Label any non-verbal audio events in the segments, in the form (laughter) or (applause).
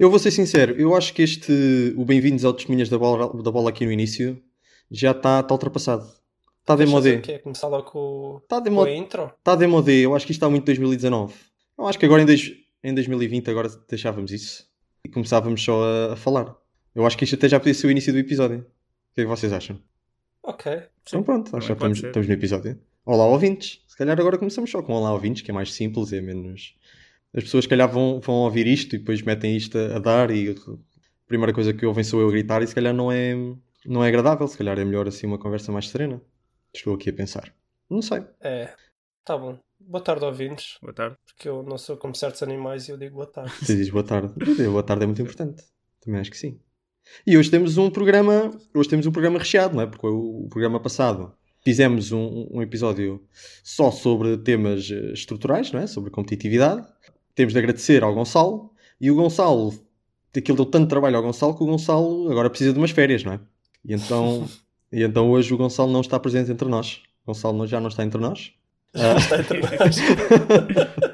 Eu vou ser sincero, eu acho que este, o Bem-vindos ao Testemunhas da bola, da bola aqui no início, já está tá ultrapassado. Está de modé. O quê? Começar logo com, Está de com a intro? Está de modé, eu acho que isto está muito 2019. Eu acho que agora em, dois, em 2020 agora deixávamos isso e começávamos só a, a, falar. Eu acho que isto até já podia ser o início do episódio. O que é que vocês acham? Ok. Então pronto, acho que já estamos, estamos no episódio. Olá ouvintes. Se calhar agora começamos só com Olá ouvintes, que é mais simples, é menos... As pessoas se calhar vão, vão ouvir isto e depois metem isto a, a dar e a primeira coisa que ouvem sou eu gritar e se calhar não é, não é agradável, se calhar é melhor assim uma conversa mais serena. Estou aqui a pensar. Não sei. É, tá bom. Boa tarde, ouvintes. Boa tarde. Porque eu não sou como certos animais e eu digo boa tarde. Você diz boa tarde. boa tarde é muito importante. Também acho que sim. E hoje temos um programa, hoje temos um programa recheado, não é? Porque o, o programa passado fizemos um, um, episódio só sobre temas estruturais, não é? Sobre competitividade. Temos de agradecer ao Gonçalo e o Gonçalo, aquilo deu tanto trabalho ao Gonçalo que o Gonçalo agora precisa de umas férias, não é? E então, (laughs) e então hoje o Gonçalo não está presente entre nós. O Gonçalo já não está entre nós. Já está entre nós. (laughs)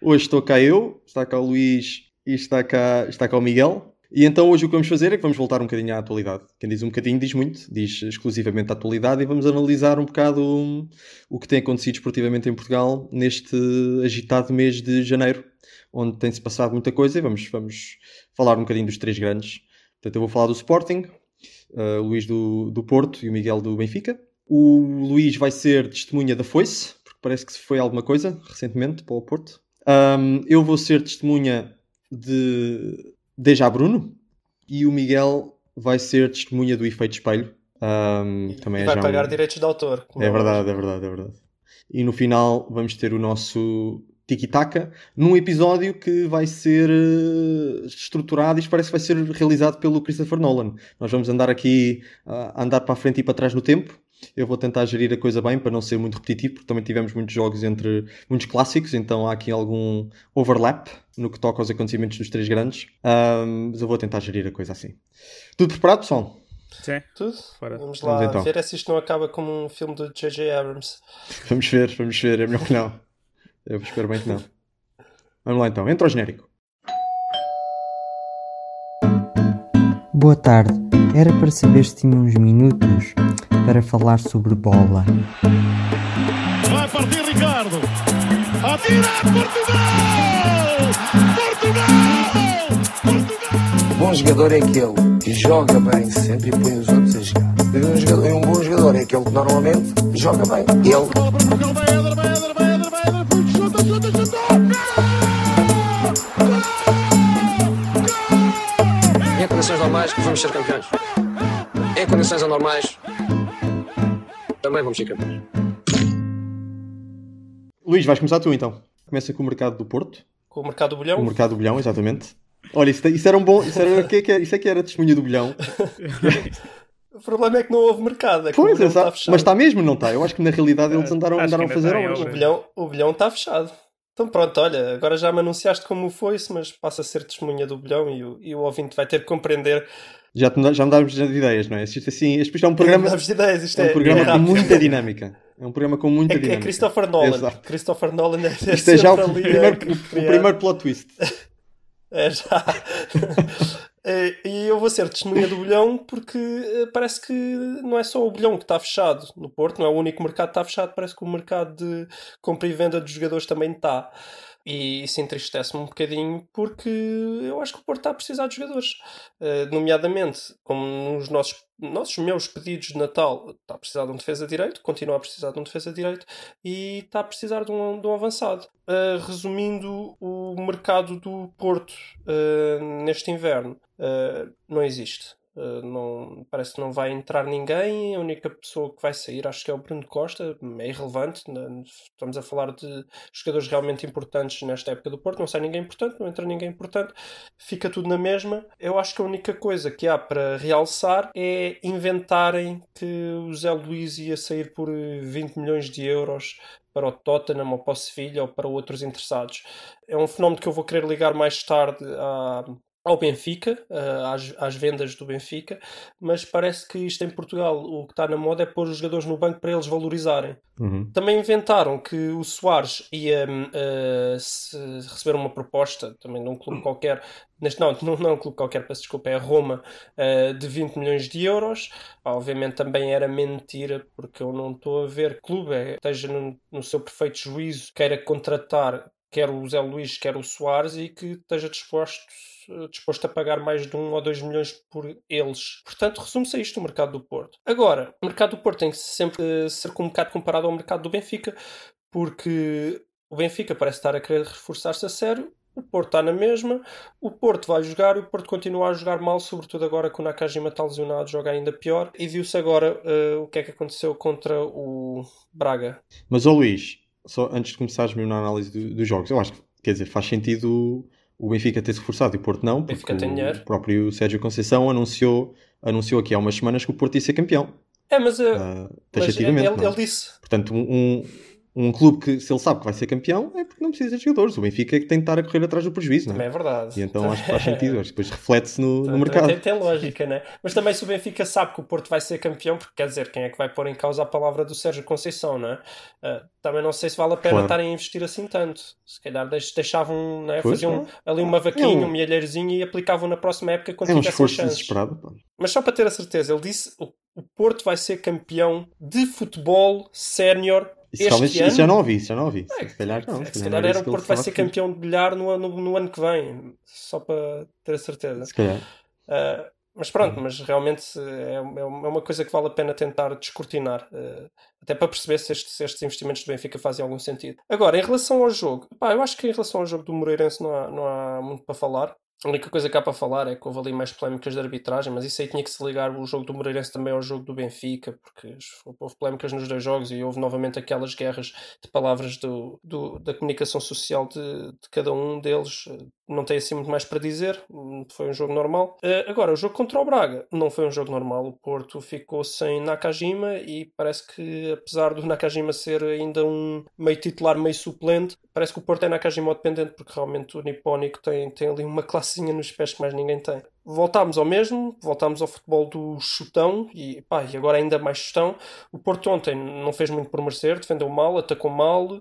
hoje estou cá eu, está cá o Luís e está cá, está cá o Miguel. E então hoje o que vamos fazer é que vamos voltar um bocadinho à atualidade. Quem diz um bocadinho diz muito, diz exclusivamente a atualidade e vamos analisar um bocado um, o que tem acontecido esportivamente em Portugal neste agitado mês de janeiro, onde tem-se passado muita coisa e vamos, vamos falar um bocadinho dos três grandes. Portanto, eu vou falar do Sporting, uh, Luís do, do Porto e o Miguel do Benfica. O Luís vai ser testemunha da foice, porque parece que foi alguma coisa recentemente para o Porto. Um, eu vou ser testemunha de Deja Bruno e o Miguel vai ser testemunha do efeito espelho. Um, também é vai pagar um... direitos de autor. É verdade, é verdade, é verdade. E no final vamos ter o nosso tiki-taka num episódio que vai ser uh, estruturado e isto parece que vai ser realizado pelo Christopher Nolan. Nós vamos andar aqui uh, a andar para a frente e para trás no tempo eu vou tentar gerir a coisa bem para não ser muito repetitivo, porque também tivemos muitos jogos entre muitos clássicos, então há aqui algum overlap no que toca aos acontecimentos dos três grandes. Um, mas eu vou tentar gerir a coisa assim. Tudo preparado, pessoal? Sim, tudo. Fora. Vamos lá vamos, então. ver se isto não acaba como um filme do J.J. Abrams. Vamos ver, vamos ver. É melhor que não. Eu espero bem que não. Vamos lá então, entra o genérico. Boa tarde. Era para saber se tinha uns minutos para falar sobre bola. Vai partir Ricardo. Atira Portugal! Portugal! Portugal! Bom jogador é aquele que joga bem sempre e põe os outros a jogar. Um, jogador, um bom jogador é aquele que normalmente joga bem. Ele. Em condições normais vamos ser campeões. Em condições anormais também vamos ser campeões. Luís, vais começar tu então. Começa com o mercado do Porto. Com o mercado do bilhão? Com o mercado do bilhão, exatamente. Olha, isso, isso era um bom. Isso, era, que, que, isso é que era testemunha do bilhão. (laughs) o problema é que não houve mercado. É que pois, o está fechado. Mas está mesmo, não está? Eu acho que na realidade eles andaram, andaram a fazer obras. O bilhão, o bilhão está fechado. Então pronto, olha, agora já me anunciaste como foi-se, mas passa a ser testemunha do bilhão e o, e o ouvinte vai ter que compreender já, já me dávamos ideias, não é? Isto, assim, isto é um programa, ideias, isto é um é, programa é com muita dinâmica. É um programa com muita é, dinâmica. É Christopher Nolan. Exato. Christopher Nolan é, Isto é já o primeiro, o primeiro plot twist. (laughs) É já. E eu vou ser testemunha do bilhão porque eh, parece que não é só o bilhão que está fechado no Porto, não é o único mercado que está fechado, parece que o mercado de compra e venda dos jogadores também está. E isso entristece-me um bocadinho porque eu acho que o Porto está a precisar de jogadores. Uh, nomeadamente, como nos nossos, nossos meus pedidos de Natal, está a precisar de um defesa de direito, continua a precisar de um defesa de direito e está a precisar de um, de um avançado. Uh, resumindo, o mercado do Porto uh, neste inverno não existe. Uh, não, parece que não vai entrar ninguém. A única pessoa que vai sair acho que é o Bruno Costa. É irrelevante. Né? Estamos a falar de jogadores realmente importantes nesta época do Porto. Não sai ninguém importante, não entra ninguém importante. Fica tudo na mesma. Eu acho que a única coisa que há para realçar é inventarem que o Zé Luís ia sair por 20 milhões de euros para o Tottenham ou para o Sevilha ou para outros interessados. É um fenómeno que eu vou querer ligar mais tarde à ao Benfica, uh, às, às, vendas do Benfica, mas parece que isto em Portugal o que está na moda é pôr os jogadores no banco para eles valorizarem. Uhum. Também inventaram que o Soares ia uh, receber uma proposta, também de um clube qualquer, neste não, não, não é um clube qualquer, peço desculpa, é a Roma, uh, de 20 milhões de euros. Obviamente também era mentira, porque eu não estou a ver clube, é, esteja no, no seu perfeito juízo, queira contratar quer o Zé Luís, quer o Soares, e que esteja disposto, disposto a pagar mais de um ou dois milhões por eles. Portanto, resume-se a isto o mercado do Porto. Agora, o mercado do Porto tem que sempre ser um bocado comparado ao mercado do Benfica, porque o Benfica parece estar a querer reforçar-se a sério, o Porto está na mesma, o Porto vai jogar e o Porto continua a jogar mal, sobretudo agora que o Nakajima está lesionado, joga ainda pior. E viu-se agora uh, o que é que aconteceu contra o Braga. Mas, ó Luís, só antes de começares mesmo na análise do, dos jogos, eu acho que, quer dizer, faz sentido o Benfica ter-se reforçado e o Porto não, porque o próprio Sérgio Conceição anunciou, anunciou aqui há umas semanas que o Porto ia ser campeão. É, mas, uh, uh, mas ele, ele, disse. Portanto, um, um clube que, se ele sabe que vai ser campeão, é porque não precisa de jogadores. O Benfica é que tem de estar a correr atrás do prejuízo, não é? Também é verdade. E então acho que faz sentido, (laughs) acho que depois reflete-se no, no mercado. Tem, tem, lógica, né? Mas também se o Benfica sabe que o Porto vai ser campeão, porque quer dizer, quem é que vai pôr em causa a palavra do Sérgio Conceição, não é? Uh, também não sei se vale a pena claro. estarem a investir assim tanto. Se calhar deixavam, né? faziam é. ali uma vaquinha, é um... um milheirozinho e aplicavam na próxima época quando é um tivessem chances. desesperado. Pá. Mas só para ter a certeza, ele disse o Porto vai ser campeão de futebol sénior isso, talvez, ano, isso já não ouvi, isso já não ouvi. É, se calhar não. Se, se calhar, era o Porto vai ser campeão de bilhar no, no, no, ano que vem, só para ter a certeza. Se calhar. Uh, mas pronto, uhum. mas realmente é, é uma coisa que vale a pena tentar descortinar, uh, até para perceber se estes, se estes, investimentos do Benfica fazem algum sentido. Agora, em relação ao jogo, pá, eu acho que em relação ao jogo do Moreirense não há, não há muito para falar. A única coisa que há para falar é que houve ali mais polémicas de arbitragem, mas isso aí tinha que se ligar o jogo do Moreirense também ao jogo do Benfica, porque houve polémicas nos dois jogos e houve novamente aquelas guerras de palavras do, do da comunicação social de, de, cada um deles. Não tem assim muito mais para dizer, foi um jogo normal. Uh, agora, o jogo contra o Braga não foi um jogo normal. O Porto ficou sem Nakajima e parece que, apesar do Nakajima ser ainda um meio titular, meio suplente, parece que o Porto é Nakajima dependente, porque realmente o Nipónico tem, tem ali uma classe nos pés que mais ninguém tem. Voltámos ao mesmo, voltámos ao futebol do chutão e, pá, e agora ainda mais chutão. O Porto ontem não fez muito por merecer, defendeu mal, atacou mal. Uh,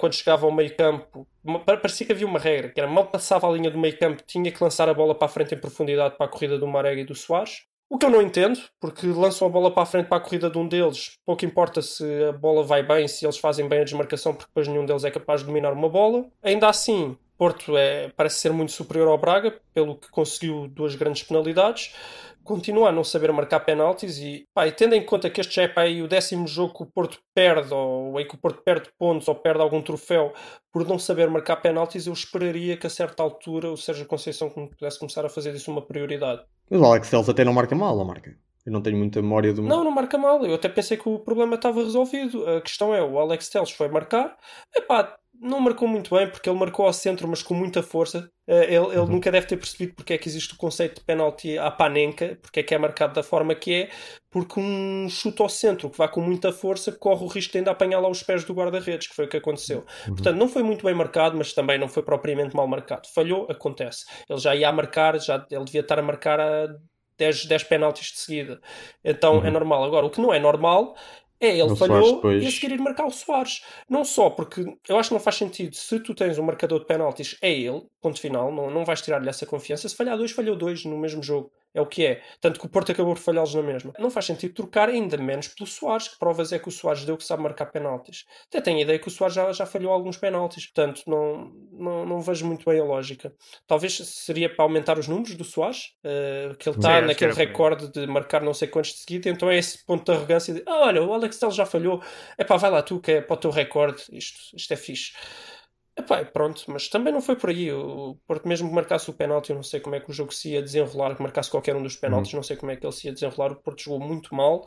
quando chegava ao meio campo, parecia que havia uma regra, que era mal passava a linha do meio campo, tinha que lançar a bola para a frente em profundidade para a corrida do Marega e do Soares. O que eu não entendo, porque lançam a bola para a frente para a corrida de um deles, pouco importa se a bola vai bem, se eles fazem bem a desmarcação, porque depois nenhum deles é capaz de dominar uma bola. Ainda assim, Porto é, parece ser muito superior ao Braga, pelo que conseguiu duas grandes penalidades. Continua a não saber marcar penaltis e, pá, e tendo em conta que este já é pá, o décimo jogo que o Porto perde, ou é que o Porto perde pontos ou perde algum troféu por não saber marcar penaltis, eu esperaria que a certa altura o Sérgio Conceição pudesse começar a fazer disso uma prioridade. Mas o Alex Telles até não marca mal, ou marca? Eu não tenho muita memória do. Não, não marca mal. Eu até pensei que o problema estava resolvido. A questão é: o Alex Telles foi marcar. Epá, não marcou muito bem, porque ele marcou ao centro, mas com muita força. Uh, ele, ele uhum. nunca deve ter percebido porque é que existe o conceito de penalti à panenca, porque é que é marcado da forma que é, porque um chute ao centro que vá com muita força corre o risco de ainda apanhar lá os pés do guarda-redes, que foi o que aconteceu. Uhum. Portanto, não foi muito bem marcado, mas também não foi propriamente mal marcado. Falhou, acontece. Ele já ia a marcar, já, ele devia estar a marcar a 10, 10 penaltis de seguida. Então é uhum. é normal. Agora, o que não é normal é, ele falhou depois... e a seguir ir marcar o Soares. Não só porque eu acho que não faz sentido. Se tu tens um marcador de penaltis, é ele, ponto final, não, não vais tirar-lhe essa confiança. Se falhar dois, falhou dois no mesmo jogo. É o que é. Tanto que o Porto acabou por falhá-los na mesma. Não faz sentido trocar ainda menos pelo Soares. Que provas é que o Soares deu que sabe marcar penaltis? Até tenho a ideia que o Soares já, já falhou alguns penaltis. Portanto, não, não, não vejo muito bem a lógica. Talvez seria para aumentar os números do Soares, uh, que ele está naquele recorde de marcar não sei quantos de seguida. Então é esse ponto de arrogância de ah, olha, o Alex Telles já falhou. É pá, vai lá tu que é para o teu recorde. Isto, isto é fixe. Epá, pronto, mas também não foi por aí. O Porto, mesmo que marcasse o penalti, eu não sei como é que o jogo se ia desenrolar, que marcasse qualquer um dos penaltis, uhum. não sei como é que ele se ia desenrolar. O Porto jogou muito mal,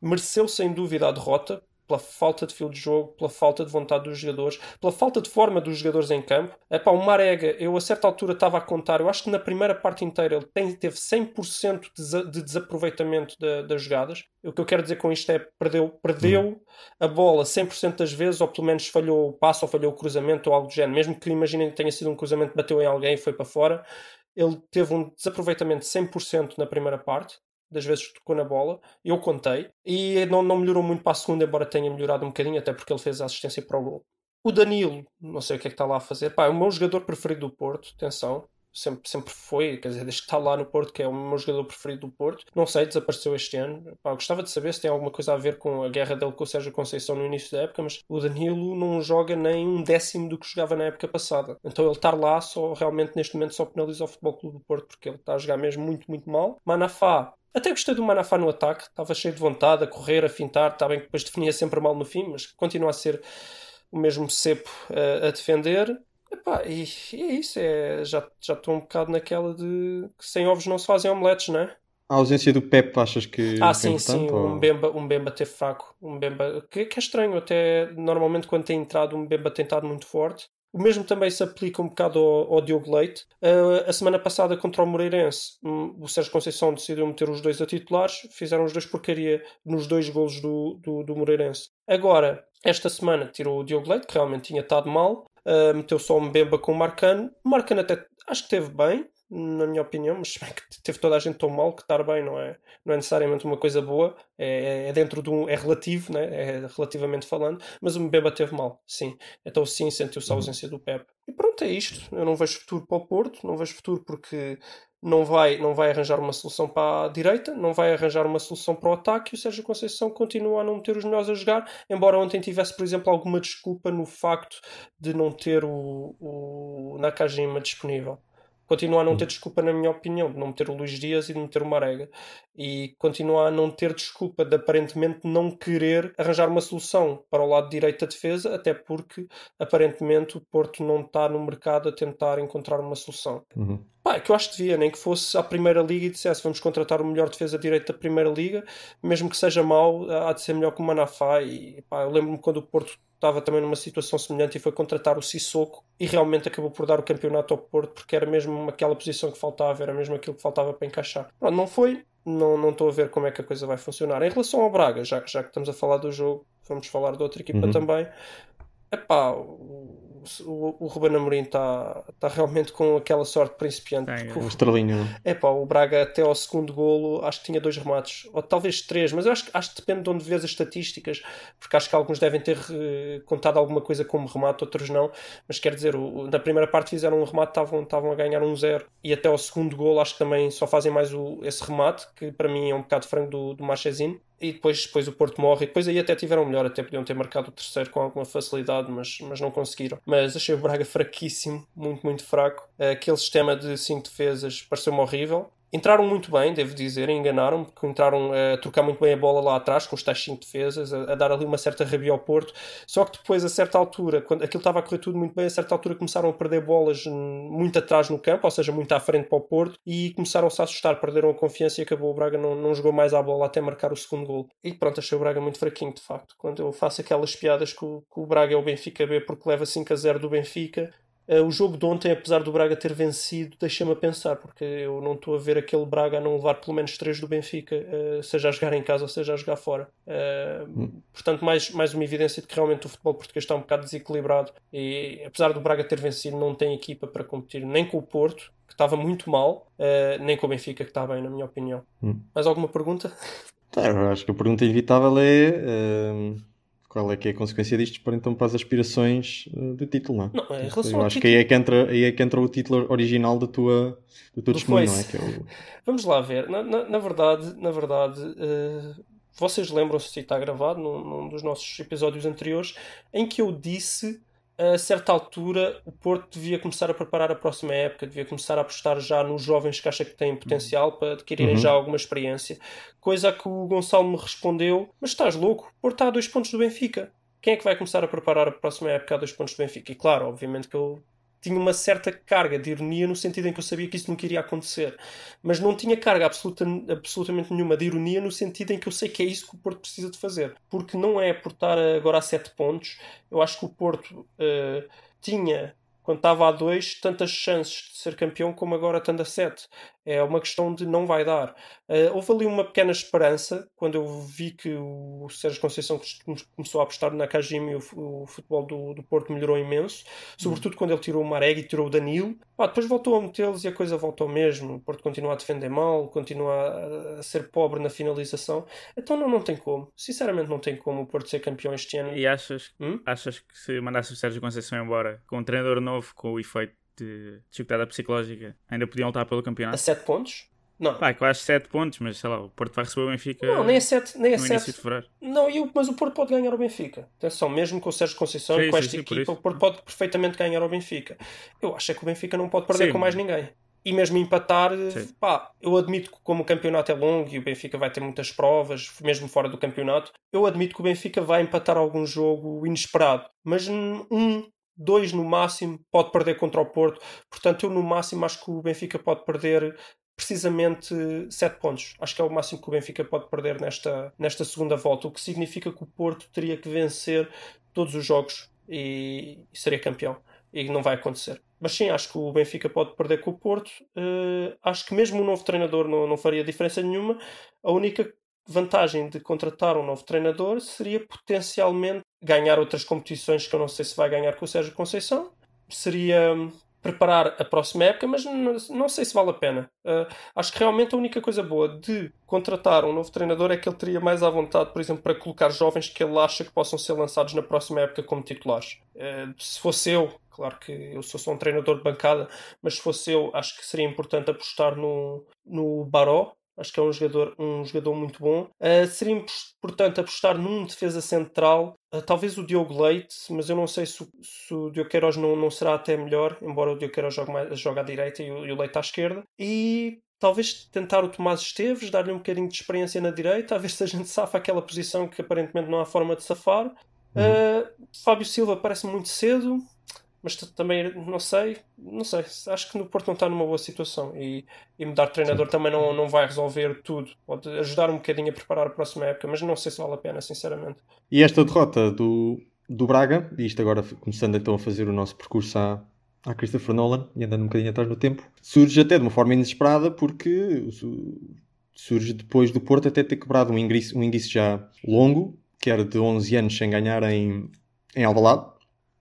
mereceu sem dúvida a derrota, pela falta de fio de jogo, pela falta de vontade dos jogadores, pela falta de forma dos jogadores em campo. É pá, o Marega, eu a certa altura estava a contar, eu acho que na primeira parte inteira ele tem, teve 100% de, de desaproveitamento de, das jogadas. O que eu quero dizer com isto é perdeu, perdeu a bola 100% das vezes, ou pelo menos falhou o passo, ou falhou o cruzamento, ou algo do género. Mesmo que imaginem que tenha sido um cruzamento bateu em alguém e foi para fora ele teve um desaproveitamento de 100% na primeira parte, das vezes que tocou na bola, eu contei, e não, não melhorou muito para a segunda, embora tenha melhorado um bocadinho, até porque ele fez a assistência para o gol. O Danilo, não sei o que é que está lá a fazer, pá, é o meu jogador preferido do Porto, atenção, sempre, sempre foi, quer dizer, desde que está lá no Porto, que é o meu jogador preferido do Porto. Não sei, desapareceu este ano. Pá, gostava de saber se tem alguma coisa a ver com a guerra dele com o Sérgio Conceição no início da época, mas o Danilo não joga nem um décimo do que jogava na época passada. Então ele estar lá só realmente neste momento só penaliza o Futebol Clube do Porto porque ele está a jogar mesmo muito, muito mal. Manafá até gostei do Manafá no ataque, estava cheio de vontade, a correr, a fintar, está bem que depois definia sempre mal no fim, mas continua a ser o mesmo cepo uh, a defender. Epá, e, e é isso, é, já, já estou um bocado naquela de que sem ovos não se fazem omeletes, não é? A ausência do Pep, achas que. Ah, sim, sim, ou- um Bemba, um Bemba ter fraco. Um Bemba, que, que é estranho, até normalmente quando tem entrado, um Bemba tem estado muito forte. O mesmo também se aplica um bocado ao, ao Diogo Leite. Ah, a semana passada contra o Moreirense, hum, o Sérgio Conceição decidiu meter os dois a titulares, fizeram os dois porcaria nos dois golos do, do, do Moreirense. Agora, esta semana tirou o Diogo Leite, que realmente tinha estado mal, ah, meteu só um Bemba com o Marcano. O Marcano até acho que teve bem, na minha opinião, mas que teve toda a gente tão mal que estar bem não é, não é necessariamente uma coisa boa, é, é dentro de um. é relativo, né? é relativamente falando, mas o Mbemba teve mal, sim. Então sim, sentiu-se a ausência do Pep. E pronto, é isto. Eu não vejo futuro para o Porto, não vejo futuro porque não vai, não vai arranjar uma solução para a direita, não vai arranjar uma solução para o ataque e o Sérgio Conceição continua a não ter os melhores a jogar, embora ontem tivesse, por exemplo, alguma desculpa no facto de não ter o, o Nakajima disponível. Continua a não ter desculpa, na minha opinião, de não meter o Luís Dias e de meter o Marega. E continua a não ter desculpa de aparentemente não querer arranjar uma solução para o lado direito da defesa, até porque aparentemente o Porto não está no mercado a tentar encontrar uma solução. Uhum. Pá, é que eu acho que devia, nem que fosse à Primeira Liga e dissesse vamos contratar o melhor defesa direito da Primeira Liga, mesmo que seja mau, há de ser melhor que o Manafá. E pá, eu lembro-me quando o Porto estava também numa situação semelhante e foi contratar o Sissoko e realmente acabou por dar o campeonato ao Porto porque era mesmo aquela posição que faltava, era mesmo aquilo que faltava para encaixar. Pronto, não foi, não, não estou a ver como é que a coisa vai funcionar. Em relação ao Braga, já, já que estamos a falar do jogo, vamos falar de outra equipa Uhum. também. Epá, o, o, o Ruben Amorim está tá realmente com aquela sorte principiante. Tem, porque o- estrelinho. é? é pá, o Braga até ao segundo golo acho que tinha dois remates, ou talvez três, mas eu acho, que- acho que depende de onde vês as estatísticas, porque acho que alguns devem ter eh, contado alguma coisa como remate, outros não. Mas quer dizer, o- na primeira parte fizeram um remate, estavam, estavam a ganhar um zero, e até ao segundo golo acho que também só fazem mais o, esse remate, que para mim é um bocado frango do, do Marchesino. E depois, depois o Porto morre, e depois aí até tiveram melhor, até podiam ter marcado o terceiro com alguma facilidade, mas, mas não conseguiram. Mas achei o Braga fraquíssimo, muito, muito fraco. Aquele sistema de cinco defesas pareceu-me horrível. Entraram muito bem, devo dizer, enganaram porque entraram a trocar muito bem a bola lá atrás, com os tais 5 defesas, a, a dar ali uma certa rabia ao Porto. Só que depois, a certa altura, quando aquilo estava a correr tudo muito bem, a certa altura começaram a perder bolas muito atrás no campo, ou seja, muito à frente para o Porto, e começaram-se a assustar, perderam a confiança e acabou o Braga, não, não jogou mais à bola até marcar o segundo gol. E pronto, achei o Braga muito fraquinho, de facto. Quando eu faço aquelas piadas que o, que o Braga é o Benfica B porque leva 5 a 0 do Benfica, Uh, o jogo de ontem, apesar do Braga ter vencido, deixa-me a pensar, porque eu não estou a ver aquele Braga a não levar pelo menos 3 do Benfica, uh, seja a jogar em casa ou seja a jogar fora. Uh, Portanto, mais, mais uma evidência de que realmente o futebol português está um bocado desequilibrado e, apesar do Braga ter vencido, não tem equipa para competir nem com o Porto, que estava muito mal, nem com o Benfica, que está bem, na minha opinião. Hum. Mais alguma pergunta? Tá, acho que a pergunta inevitável é hum, qual é que é a consequência disto para então para as aspirações uh, do título, não é? Não, em relação eu acho que título- aí é que entra, aí é que entra o título original da tua, do teu testemunho, não é? Que é o- Vamos lá ver. Na, na, na verdade, na verdade eh, vocês lembram-se, se está gravado num, num dos nossos episódios anteriores, em que eu disse a certa altura o Porto devia começar a preparar a próxima época, devia começar a apostar já nos jovens que acha que têm potencial para adquirirem Uhum. já alguma experiência. Coisa a que o Gonçalo me respondeu: Mas estás louco? O Porto está a dois pontos do Benfica. Quem é que vai começar a preparar a próxima época a dois pontos do Benfica? E claro, obviamente que eu tinha uma certa carga de ironia no sentido em que eu sabia que isso nunca iria acontecer. Mas não tinha carga absoluta, absolutamente nenhuma de ironia no sentido em que eu sei que é isso que o Porto precisa de fazer. Porque não é por estar agora a 7 pontos. Eu acho que o Porto eh, tinha, quando estava a 2, tantas chances de ser campeão como agora estando a 7. É uma questão de não vai dar. Uh, houve ali uma pequena esperança quando eu vi que o Sérgio Conceição começou a apostar na Kajima e o, o futebol do, do, Porto melhorou imenso, sobretudo quando ele tirou o Marega e tirou o Danilo. Pá, depois voltou a metê-los e a coisa voltou mesmo. O Porto continua a defender mal, continua a, a, ser pobre na finalização. Então não, não tem como. Sinceramente, não tem como o Porto ser campeão este ano. E achas, hum? achas que se mandasse o Sérgio Conceição embora com um treinador novo, com o efeito de dificuldade psicológica, ainda podiam lutar pelo campeonato? A 7 pontos? Não. Pá, quase 7 pontos, mas sei lá, o Porto vai receber o Benfica. Não, nem a 7, nem a no 7. início de fevereiro. Não, eu, mas o Porto pode ganhar o Benfica. Atenção, mesmo com o Sérgio Conceição e com esta sim, equipa, o Porto pode perfeitamente ganhar o Benfica. Eu acho é que o Benfica não pode perder Sim. com mais ninguém. E mesmo empatar, Sim. pá, eu admito que como o campeonato é longo e o Benfica vai ter muitas provas, mesmo fora do campeonato, eu admito que o Benfica vai empatar algum jogo inesperado. Mas um, dois no máximo, pode perder contra o Porto. Portanto, eu no máximo acho que o Benfica pode perder precisamente 7 pontos. Acho que é o máximo que o Benfica pode perder nesta, nesta segunda volta, o que significa que o Porto teria que vencer todos os jogos e, e seria campeão. E não vai acontecer. Mas sim, acho que o Benfica pode perder com o Porto. Uh, acho que mesmo um novo treinador não, não faria diferença nenhuma. A única vantagem de contratar um novo treinador seria potencialmente ganhar outras competições que eu não sei se vai ganhar com o Sérgio Conceição. Seria hum, preparar a próxima época, mas não, sei se vale a pena. Uh, acho que realmente a única coisa boa de contratar um novo treinador é que ele teria mais à vontade, por exemplo, para colocar jovens que ele acha que possam ser lançados na próxima época como titulares. Uh, se fosse eu, claro que eu sou só um treinador de bancada, mas se fosse eu, acho que seria importante apostar no, no Baró, Acho que é um jogador, um jogador muito bom. Uh, seria importante apostar num defesa central, uh, talvez o Diogo Leite, mas eu não sei se, o- se o Diogo Queiroz não, não será até melhor, embora o Diogo Queiroz jogue, mais, jogue à direita e o, e o Leite à esquerda. E talvez tentar o Tomás Esteves, dar-lhe um bocadinho de experiência na direita, a ver se a gente safa aquela posição que aparentemente não há forma de safar. Uh, Fábio Silva parece muito cedo, mas também não sei, não sei. Acho que no Porto não está numa boa situação e, e mudar de treinador também não, não vai resolver tudo. Pode ajudar um bocadinho a preparar a próxima época, mas não sei se vale a pena, sinceramente. E esta derrota do, do Braga, e isto agora começando então a fazer o nosso percurso à, à Christopher Nolan, e andando um bocadinho atrás no tempo, surge até de uma forma inesperada porque su- surge depois do Porto até ter quebrado um ingresso, um já longo, que era de 11 anos sem ganhar em, em Alvalade.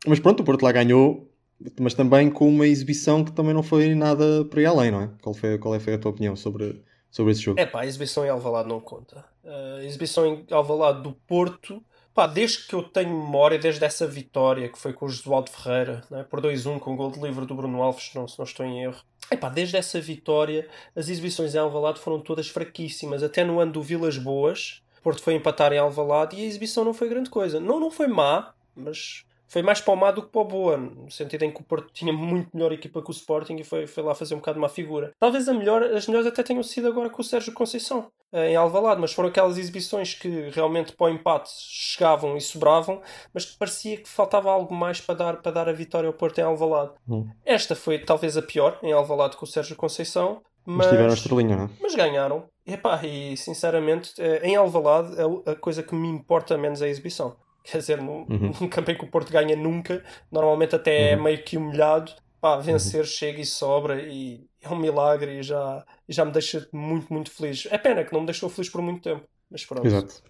Mas pronto, o Porto lá ganhou, mas também com uma exibição que também não foi nada para ir além, não é? Qual foi, qual é foi a tua opinião sobre, sobre esse jogo? É pá, a exibição em Alvalade não conta. A exibição em Alvalade do Porto, pá, desde que eu tenho memória, desde essa vitória que foi com o Josualdo Ferreira, né, por 2-1 com o gol de livre do Bruno Alves, não, se não estou em erro. É pá, desde essa vitória, as exibições em Alvalade foram todas fraquíssimas, até no ano do Vilas Boas. Porto foi empatar em Alvalade e a exibição não foi grande coisa. Não, não foi má, mas foi mais para o má do que para o boa, no sentido em que o Porto (laughs) tinha muito melhor equipa que o Sporting e foi, foi lá fazer um bocado uma figura. Talvez a melhor, as melhores até tenham sido agora com o Sérgio Conceição, eh, em Alvalade, mas foram aquelas exibições que realmente para o empate chegavam e sobravam, mas que parecia que faltava algo mais para dar, para dar a vitória ao Porto em Alvalade. Hum. Esta foi talvez a pior, em Alvalade com o Sérgio Conceição, Mas mas, tiveram estrelinha, não é? mas ganharam. E, epá, e sinceramente, eh, em Alvalade, a- a coisa que me importa menos é a exibição. Quer dizer, num, Uhum. (laughs) num campo em que o Porto ganha nunca, normalmente até é Uhum. meio que humilhado. Pá, vencer chega e sobra e é um milagre e já, e já me deixa muito, muito feliz. É pena que não me deixou feliz por muito tempo, mas pronto. Exato.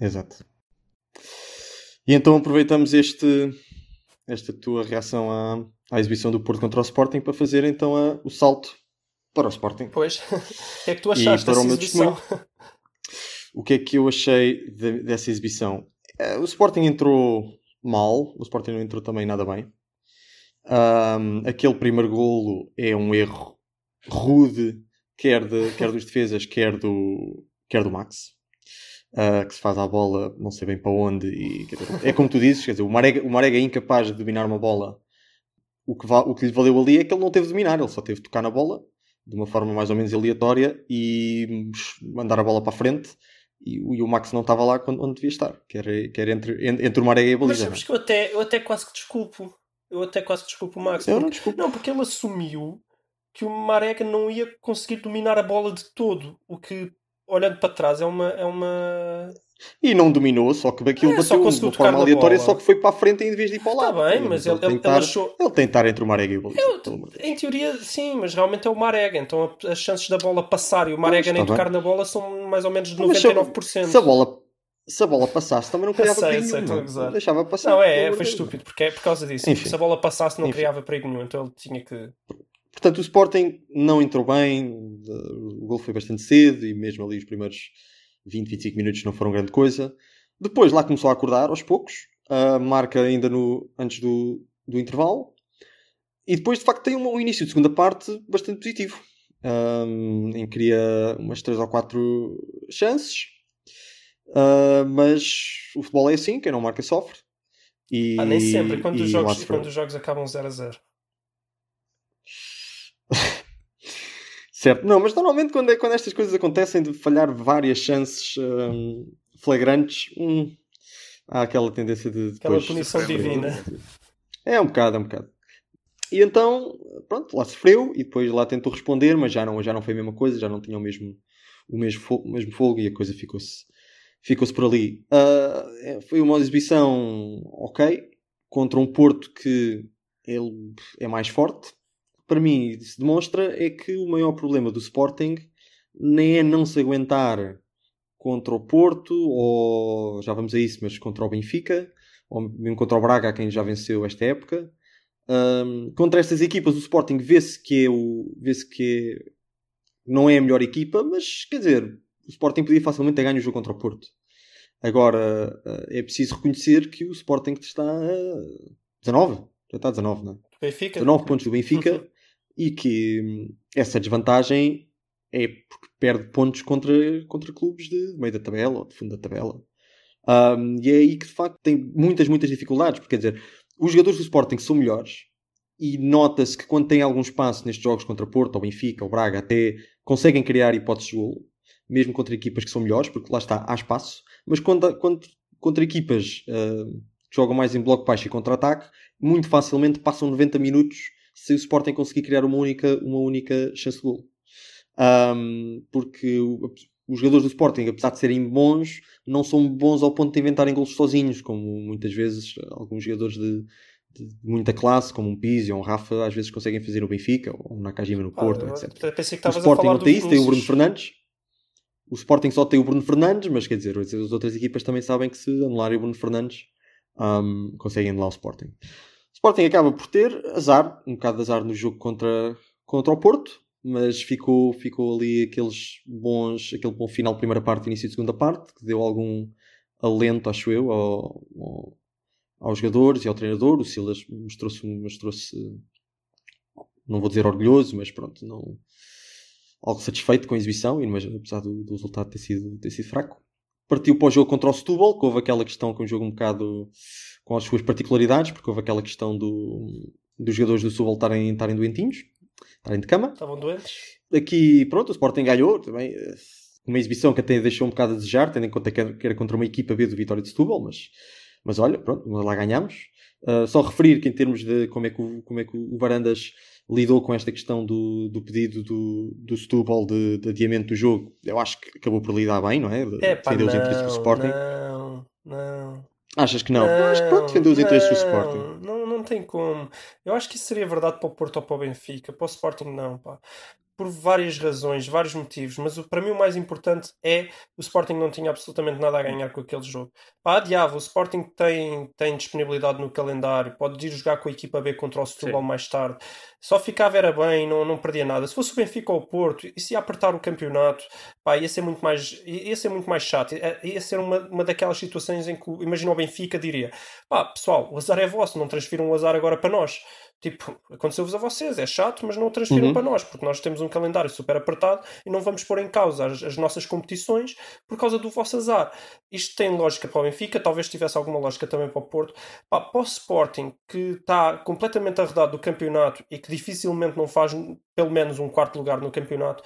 Exato. E então aproveitamos este, esta tua reação à, à exibição do Porto contra o Sporting para fazer então a- o salto para o Sporting. Pois, (laughs) o que é que tu achaste para o meu exibição? O que é que eu achei de- dessa exibição? Eh, O Sporting entrou mal, o Sporting não entrou também nada bem. Ahm, aquele primeiro golo é um erro rude, quer, de, quer dos defesas, quer do, quer do Max. Ah, que se faz à bola, não sei bem para onde. E, é como tu dizes, quer dizer, o Marega, o Marega é incapaz de dominar uma bola. O que, va- o que lhe valeu ali é que ele não teve de dominar, ele só teve de tocar na bola de uma forma mais ou menos aleatória e mandar a bola para a frente. E, o- e o Max não estava lá quando, onde devia estar, que era, que era entre, en- entre o Marega e a Mas baliza. sabes que eu até, eu até quase que desculpo. Eu até quase que desculpo o Max. Eu porque- não desculpo. Não, porque ele assumiu que o Marega não ia conseguir dominar a bola de todo. O que olhando para trás, é uma. É uma... E não dominou, só que aquilo É, bateu de tocar forma aleatória, só que foi para a frente em vez de ir para o Tá lado. bem, mas ele- ele- ele tentar, achou- ele tentar entre o Marega e o Deus. Em teoria, sim, mas realmente é o Marega. Então as chances da bola passar e o Marega nem tá tocar bem. na bola são mais ou menos de Mas se a- 99%. Se a bola, se a bola passasse, também não (laughs) criava sei, perigo sei, nenhum. não. Deixava passar. Não, é, foi estúpido, porque é por causa disso. Enfim. Se a bola passasse, não Enfim. criava perigo nenhum, então ele tinha que. Portanto, o Sporting não entrou bem, o gol foi bastante cedo e mesmo ali os primeiros 20, 25 minutos não foram grande coisa. Depois lá começou a acordar aos poucos, a marca ainda no, antes do, do intervalo. E depois, de facto, tem um, um início de segunda parte bastante positivo, ahm, em que cria umas 3 ou 4 chances. Ah, mas o futebol é assim, quem não marca sofre. E, Ah, nem sempre, quando, e os jogos, quando os jogos acabam 0 a 0. (laughs) Certo, não, mas normalmente quando, é, quando estas coisas acontecem de falhar várias chances hum, flagrantes, hum, há aquela tendência de Aquela depois punição sofrer. divina. É um bocado, é um bocado. E então, pronto, lá sofreu e depois lá tentou responder, mas já não, já não foi a mesma coisa, já não tinha o mesmo, o mesmo, fo- o mesmo fogo e a coisa ficou-se ficou-se por ali. É, foi uma exibição ok, contra um Porto que ele é mais forte. Para mim, se demonstra é que o maior problema do Sporting nem é não se aguentar contra o Porto, ou já vamos a isso, mas contra o Benfica, ou mesmo contra o Braga, a quem já venceu esta época. Ahm, contra estas equipas, o Sporting vê-se que é o. vê-se que é- não é a melhor equipa, mas quer dizer, o Sporting podia facilmente ter ganho o jogo contra o Porto. Agora ah, é preciso reconhecer que o Sporting está a 19, já está a 19, não é? Benfica? 19 pontos do Benfica e que hum, essa desvantagem é porque perde pontos contra, contra clubes de meio da tabela ou de fundo da tabela. Um, e é aí que de facto tem muitas, muitas dificuldades, porque quer dizer, os jogadores do Sporting são melhores e nota-se que quando tem algum espaço nestes jogos contra Porto, ou Benfica, ou Braga, até conseguem criar hipóteses de golo, mesmo contra equipas que são melhores, porque lá está, há espaço, mas quando, quando, contra equipas ah, que jogam mais em bloco baixo e contra-ataque, muito facilmente passam 90 minutos se o Sporting conseguir criar uma única, uma única chance de gol. Um, porque os jogadores do Sporting, apesar de serem bons, não são bons ao ponto de inventarem gols sozinhos, como muitas vezes alguns jogadores de, de muita classe, como um Pizzi ou um Rafa, às vezes conseguem fazer no Benfica ou um Nakajima no Ah, Porto, eu etc. O Sporting não tem isso, tem o Bruno. Fernandes. O Sporting só tem o Bruno Fernandes, mas quer dizer, as outras equipas também sabem que se anularem o Bruno Fernandes, um, conseguem anular o Sporting. Sporting acaba por ter azar, um bocado de azar no jogo contra, contra o Porto, mas ficou, ficou ali aqueles bons, aquele bom final de primeira parte início de segunda parte, que deu algum alento, acho eu, ao, ao- aos jogadores e ao treinador. O Silas mostrou-se, mostrou-se não vou dizer orgulhoso, mas pronto, não, algo satisfeito com a exibição, e mas, apesar do, do resultado ter sido, ter sido fraco. Partiu para o jogo contra o Setúbal, que houve aquela questão com o jogo um bocado com as suas particularidades, porque houve aquela questão do, dos jogadores do Setúbal estarem, estarem doentinhos, estarem de cama. Estavam doentes? Aqui, pronto, o Sporting ganhou também. eh, Uma exibição que até deixou um bocado a desejar, tendo em conta que era, contra uma equipa B do Vitória de Setúbal, mas, mas olha, pronto, lá ganhámos. Uh, só referir que em termos de como é que o, como é que o Varandas lidou com esta questão do, do pedido do, do Setúbal de, de adiamento do jogo, eu acho que acabou por lidar bem, não é? De- É pá, defendeu os interesses do não, Sporting. não, não. Achas que não? Eu acho que pronto, defendeu os interesses do Sporting. Não, não tem como. Eu acho que isso seria verdade para o Porto ou para o Benfica. Para o Sporting, não. Pá. Por várias razões, vários motivos. Mas o- para mim o mais importante é o Sporting não tinha absolutamente nada a ganhar com aquele jogo. Pá, adiava. O Sporting tem, tem disponibilidade no calendário. Pode ir jogar com a equipa B contra o Setúbal Sim. mais tarde. Só ficava era bem, não, não perdia nada. Se fosse o Benfica ou o Porto, isso ia apertar o campeonato. Pá, ia ser muito mais, ia ser muito mais chato. Ia ia ser uma, uma daquelas situações em que, imagina o Benfica diria: pá, pessoal, o azar é vosso, não transfiram o azar agora para nós. Tipo, aconteceu-vos a vocês, é chato, mas não o transfiram Uhum. para nós, porque nós temos um calendário super apertado e não vamos pôr em causa as, as nossas competições por causa do vosso azar. Isto tem lógica para o Benfica, talvez tivesse alguma lógica também para o Porto. Pá, para o Sporting, que está completamente arredado do campeonato e que dificilmente não faz pelo menos um quarto lugar no campeonato,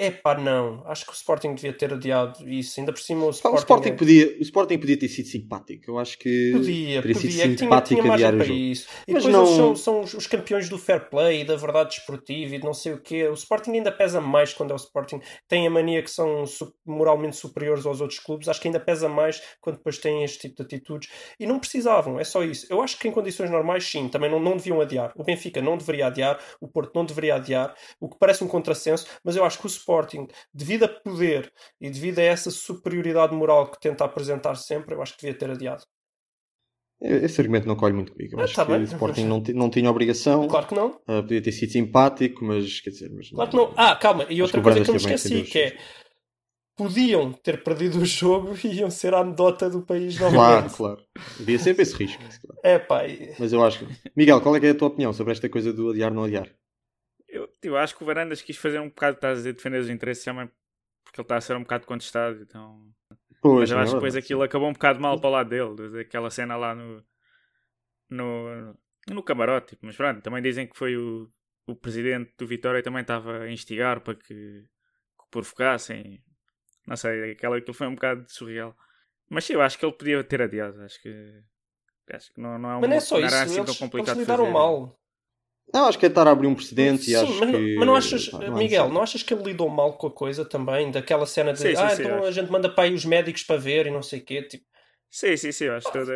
É pá, não. Acho que o Sporting devia ter adiado isso. Ainda por cima o Pá, Sporting. o, Sporting é- podia, o Sporting podia ter sido simpático. Eu acho que Podia, podia, sido é tinha, simpático tinha adiar margem para jogo. isso. E Mas depois não- eles são, são os, os campeões do fair play e da verdade desportiva e de não sei o quê. O Sporting ainda pesa mais quando é o Sporting. Tem a mania que são moralmente superiores aos outros clubes. Acho que ainda pesa mais quando depois têm este tipo de atitudes. E não precisavam, é só isso. Eu acho que em condições normais, sim, também não, não deviam adiar. O Benfica não deveria adiar, o Porto não deveria adiar, o que parece um contrassenso, mas eu acho que o Sporting, devido a poder e devido a essa superioridade moral que tenta apresentar sempre, eu acho que devia ter adiado. Esse argumento não colhe muito comigo. Eu Ah, acho tá que bem. o Sporting não, não tinha obrigação. Claro que não. Ah, podia ter sido simpático, mas quer dizer, mas Claro que não. Ah, calma, e outra coisa que eu me esqueci, que é podiam ter perdido o jogo (laughs) e iam ser a anedota do país Claro, novamente. claro. Havia sempre esse risco. claro. É pá, e- Mas eu acho que. Miguel, qual é, que é a tua opinião sobre esta coisa do adiar não adiar? Eu, tipo, acho que o Varandas quis fazer um bocado, estás a dizer, defender os interesses também, porque ele está a ser um bocado contestado, então... Pois, Mas eu acho que depois aquilo acabou um bocado mal para o lado dele, aquela cena lá no... no, no camarote, tipo, mas pronto, também dizem que foi o, o presidente do Vitória também estava a instigar para que, que o provocassem, não sei, aquela, aquilo foi um bocado surreal. Mas sim, eu acho que ele podia ter adiado, acho que... Acho que não, não é um mas não é só isso, assim eles, complicado eles lidaram fazer. mal. Não, acho que é estar a abrir um precedente Sim, e acho mas, não- que. mas não achas, pá, não Miguel, necessidade. não achas que ele lidou mal com a coisa também? Daquela cena de Sim, sim, ah, sim, então a gente manda para aí os médicos para ver e não sei o quê. Tipo, Sim, sim, sim, acho toda...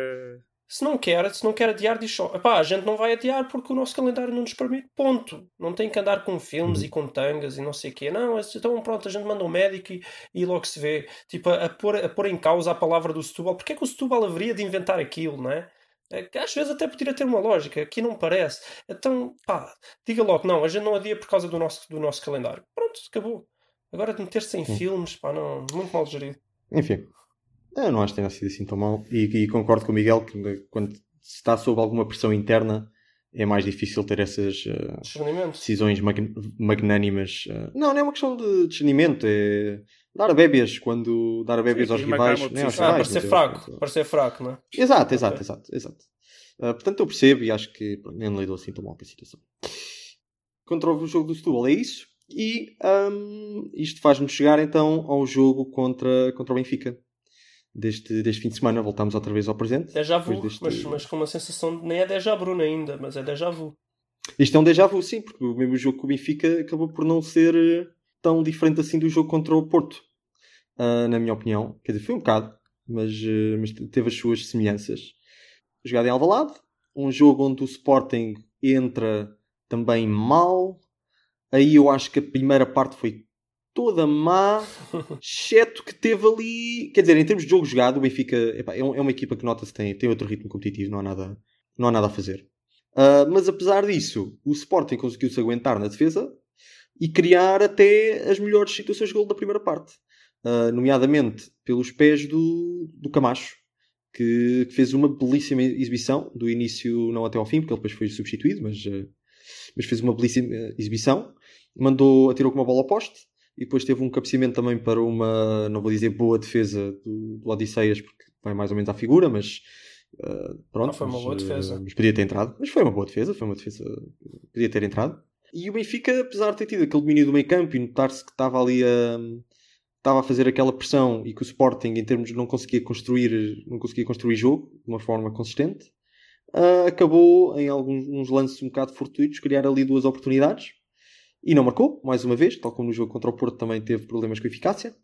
se não quer, se não quer adiar, diz só, "Epá, a gente não vai adiar porque o nosso calendário não nos permite, ponto. Não tem que andar com filmes Uhum. e com tangas e não sei o quê. Não, então pronto, a gente manda um médico e, e logo se vê. Tipo, a, a pôr, a pôr em causa a palavra do Setúbal. Porque é que o Setúbal haveria de inventar aquilo, não é? É que Às vezes até poderia ter uma lógica, aqui não parece. Então, pá, diga logo, não, a gente não adia por causa do nosso, do nosso calendário. Pronto, acabou. Agora de meter-se em filmes, pá, não, muito mal gerido. Enfim, eu não acho que tenha sido assim tão mal. E, e concordo com o Miguel que quando se está sob alguma pressão interna é mais difícil ter essas Discernimento. decisões mag- magnânimas. eh. não, não é uma questão de discernimento, é dar a bébias quando dar a bébias aos rivais. nem aos. Ah, rivais, parecer mas eu fraco, que- parecer fraco, não é? Exato, exato, Ok. exato, exato. Ah, portanto, eu percebo e acho que pronto, nem lidou assim tão mal com a situação. Contra o jogo do Setúbal, é isso. E ahm, isto faz-nos chegar então ao jogo contra, contra o Benfica. Deste, deste fim de semana, voltamos outra vez ao presente. Déjà vu, deste- mas, mas com uma sensação de nem é déjà Bruno ainda, mas é déjà vu. Isto é um déjà vu, sim, porque o mesmo jogo com o Benfica acabou por não ser eh, tão diferente assim do jogo contra o Porto, ah, na minha opinião. Quer dizer, foi um bocado, mas, eh, mas teve as suas semelhanças. Jogado em Alvalade, um jogo onde o Sporting entra também mal. Aí eu acho que a primeira parte foi toda má, exceto que teve ali. Quer dizer, em termos de jogo jogado, o Benfica epá, é, é uma equipa que nota-se tem, tem outro ritmo competitivo, não há nada, não há nada a fazer. Uh, mas apesar disso, o Sporting conseguiu-se aguentar na defesa e criar até as melhores situações de gol da primeira parte. Uh, nomeadamente pelos pés do, do Camacho, que, que fez uma belíssima exibição, do início não até ao fim, porque ele depois foi substituído, mas, uh, mas fez uma belíssima exibição. Mandou, atirou com uma bola ao poste e depois teve um cabeceamento também para uma, não vou dizer boa defesa do, do Odisseias, porque vai mais ou menos à figura, mas uh, pronto. Não foi uma mas, boa defesa. mas podia ter entrado. Mas foi uma boa defesa, foi uma defesa, podia ter entrado. E o Benfica, apesar de ter tido aquele domínio do meio campo e notar-se que estava ali a, estava a fazer aquela pressão e que o Sporting, em termos de não conseguia construir, não conseguia construir jogo de uma forma consistente, uh, acabou em alguns uns lances um bocado fortuitos criar ali duas oportunidades e não marcou, mais uma vez, tal como no jogo contra o Porto também teve problemas com eficácia.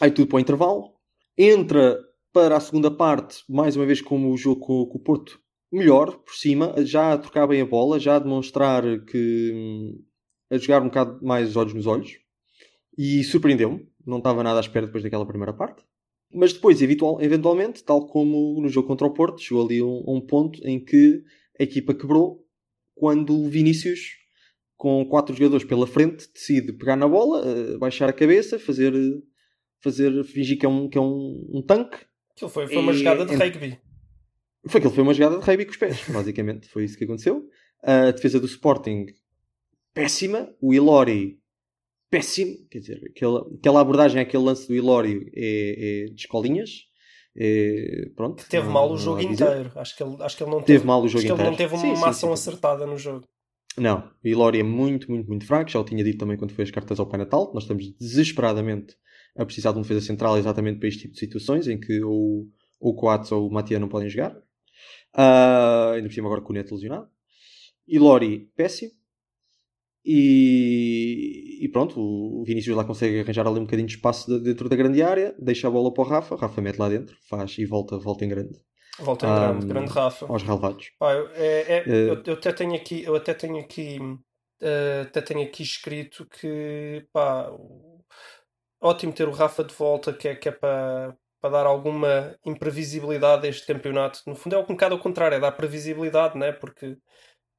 Aí tudo para o intervalo. Entra para a segunda parte, mais uma vez como o jogo com, com o Porto, melhor, por cima, já a trocar bem a bola, já a demonstrar que hum, a jogar um bocado mais olhos nos olhos. E surpreendeu-me, não estava nada à espera depois daquela primeira parte. Mas depois, eventual- eventualmente, tal como no jogo contra o Porto, chegou ali a um, um ponto em que a equipa quebrou quando o Vinícius, com quatro jogadores pela frente, decide pegar na bola, eh, baixar a cabeça, fazer, eh, fazer fingir que é um, que é um, um tanque. Aquilo foi, foi uma E- jogada de rugby. Foi aquilo, foi uma jogada de rugby com os pés, (laughs) basicamente. Foi isso que aconteceu. A defesa do Sporting, péssima. O Ilori, péssimo. Quer dizer, aquela, aquela abordagem, aquele lance do Ilori é, é de escolinhas. É, pronto. Que teve não- mal o jogo inteiro. Aacho que ele, acho que ele não Teve teve, mal o jogo acho que ele inteiro. não teve Sim, uma sim, ação sim. acertada no jogo. Não, Ilori é muito, muito, muito fraco. Já o tinha dito também quando foi as cartas ao Pai Natal. Nós estamos desesperadamente a precisar de uma defesa central exatamente para este tipo de situações em que ou, ou o Coates ou o Matia não podem jogar. Ah, ainda por cima agora com o Neto lesionado. Ilori, péssimo. E, e pronto, o Vinícius lá consegue arranjar ali um bocadinho de espaço de- dentro da grande área, deixa a bola para o Rafa, Rafa mete lá dentro, faz e volta, volta em grande Volta Ah, grande, grande Rafa. aos relevados. Eu, é- é- Eh. eu, eu até tenho aqui, eu até tenho aqui, eh, até tenho aqui escrito que pá, ótimo ter o Rafa de volta, que é, que é para para dar alguma imprevisibilidade a este campeonato. No fundo é um bocado ao contrário, é dar previsibilidade, né? Porque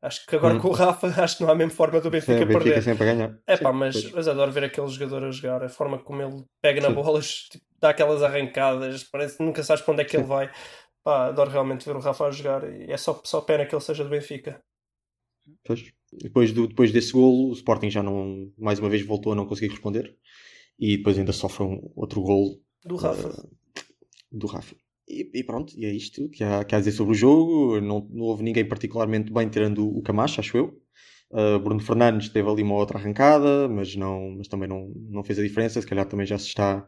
acho que agora Hum. com o Rafa (laughs) acho que não há mesmo forma do Benfica É, o Benfica perder. sempre a ganhar. É Sim, pá, mas, pois. mas adoro ver aquele jogador a jogar, a forma como ele pega na Sim. bola, (laughs) tipo, dá aquelas arrancadas, parece que nunca sabes para onde é que ele vai. Pá, adoro realmente ver o Rafa a jogar e é só, só pena que ele seja do Benfica. Pois. Depois, do, depois desse golo, o Sporting já não, mais uma vez voltou a não conseguir responder. E depois ainda sofre um outro golo Do Rafa. eh, do Rafa. E, e pronto, e é isto que há, que há a dizer sobre o jogo. Não, não houve ninguém particularmente bem, tirando o Camacho, acho eu. Uh, Bruno Fernandes teve ali uma outra arrancada, mas, não, mas também não, não fez a diferença. Se calhar também já se, está,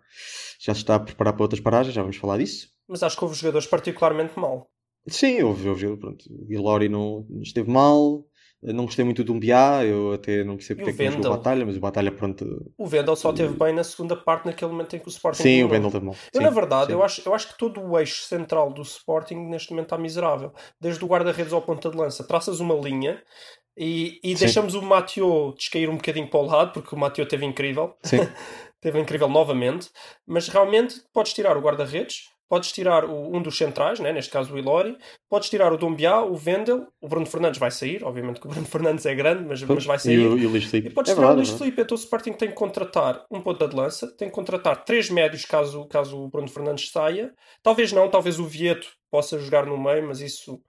já se está a preparar para outras paragens, já vamos falar disso. Mas acho que houve jogadores particularmente mal. Sim, houve, houve pronto. O Ilori não esteve mal. Não gostei muito do Mbiá, eu até não sei porque é que não jogou a batalha, mas o batalha pronto. O Vendel só teve bem na segunda parte, naquele momento em que o Sporting. Sim, o. Wendel teve mal. Eu, Sim, na verdade, sim. eu acho, eu acho que todo o eixo central do Sporting neste momento está miserável. Desde o guarda-redes ao ponta de lança. Traças uma linha e, e deixamos o Mateo descair um bocadinho para o lado, porque o Mateo teve incrível. Sim. (laughs) teve incrível novamente. Mas realmente podes tirar o guarda-redes, podes tirar o- um dos centrais, né? neste caso o Ilori, podes tirar o Dombiá, o Vendel, o Bruno Fernandes vai sair. Obviamente que o Bruno (laughs) Fernandes é grande, mas, mas vai E sair. o, e o Luís Filipe. E podes É tirar o verdade, Luís é verdade. Filipe. Então o Sporting tem que contratar um ponta de lança, tem que contratar três médios caso, caso o Bruno Fernandes saia. Talvez não, talvez o Vieto possa jogar no meio, mas isso.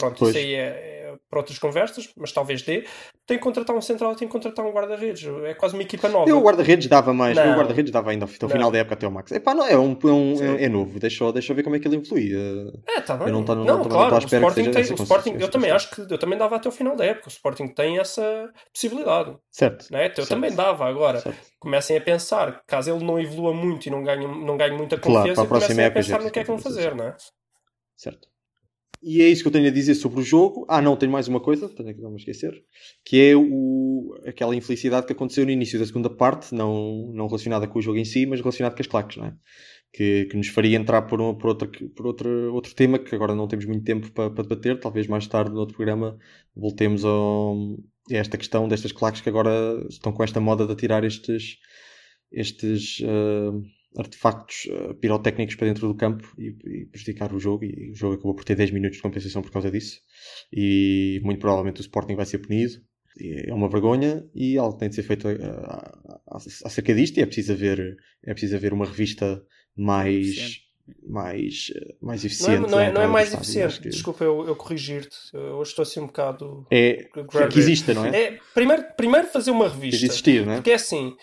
Pronto, Pois. isso aí é, é para outras conversas, mas talvez dê. Tem que contratar um central, tem que contratar um guarda-redes. É quase uma equipa nova. Eu o guarda-redes dava mais, Não. eu o guarda-redes dava ainda ao Não. final da época até o Max. Epá, não, é, um, é, um- Sim. é novo, deixa, deixa eu ver como é que ele evolui. eh, É, tá bem. Eu não tô- não não, claro, à o espera que Sporting seja tem, o Sporting, eu também acho que eu também dava até o final da época. O Sporting tem essa possibilidade. Certo. Né? Eu Certo. também dava agora. certo. comecem a pensar, caso ele não evolua muito e não ganhe, não ganhe muita Claro, confiança, para a próxima comecem a pensar no que é que vão fazer, não é? Certo. E é isso que eu tenho a dizer sobre o jogo. Ah, não, tenho mais uma coisa, tenho que não me esquecer, que é o, aquela infelicidade que aconteceu no início da segunda parte, não, não relacionada com o jogo em si, mas relacionada com as claques, não é? Que, que nos faria entrar por, um, por, outra, por outro, outro tema que agora não temos muito tempo para, para debater. Talvez mais tarde, no outro programa, voltemos ao, a esta questão destas claques que agora estão com esta moda de atirar estes, estes ah, artefactos ah, pirotécnicos para dentro do campo e, e prejudicar o jogo. E o jogo acabou por ter 10 minutos de compensação por causa disso. E muito provavelmente o Sporting vai ser punido. É uma vergonha e algo tem de ser feito ah, acerca disto. E é preciso haver, é preciso haver uma revista mais. Eficiente. Mais, ah, mais Não é, eficiente. não é, à não é entrada do mais eficiente. Que Desculpa eu, eu corrigir-te. Hoje estou assim um bocado. É que exista, não é? É, primeiro, primeiro fazer uma revista. existir, não é? Porque é assim,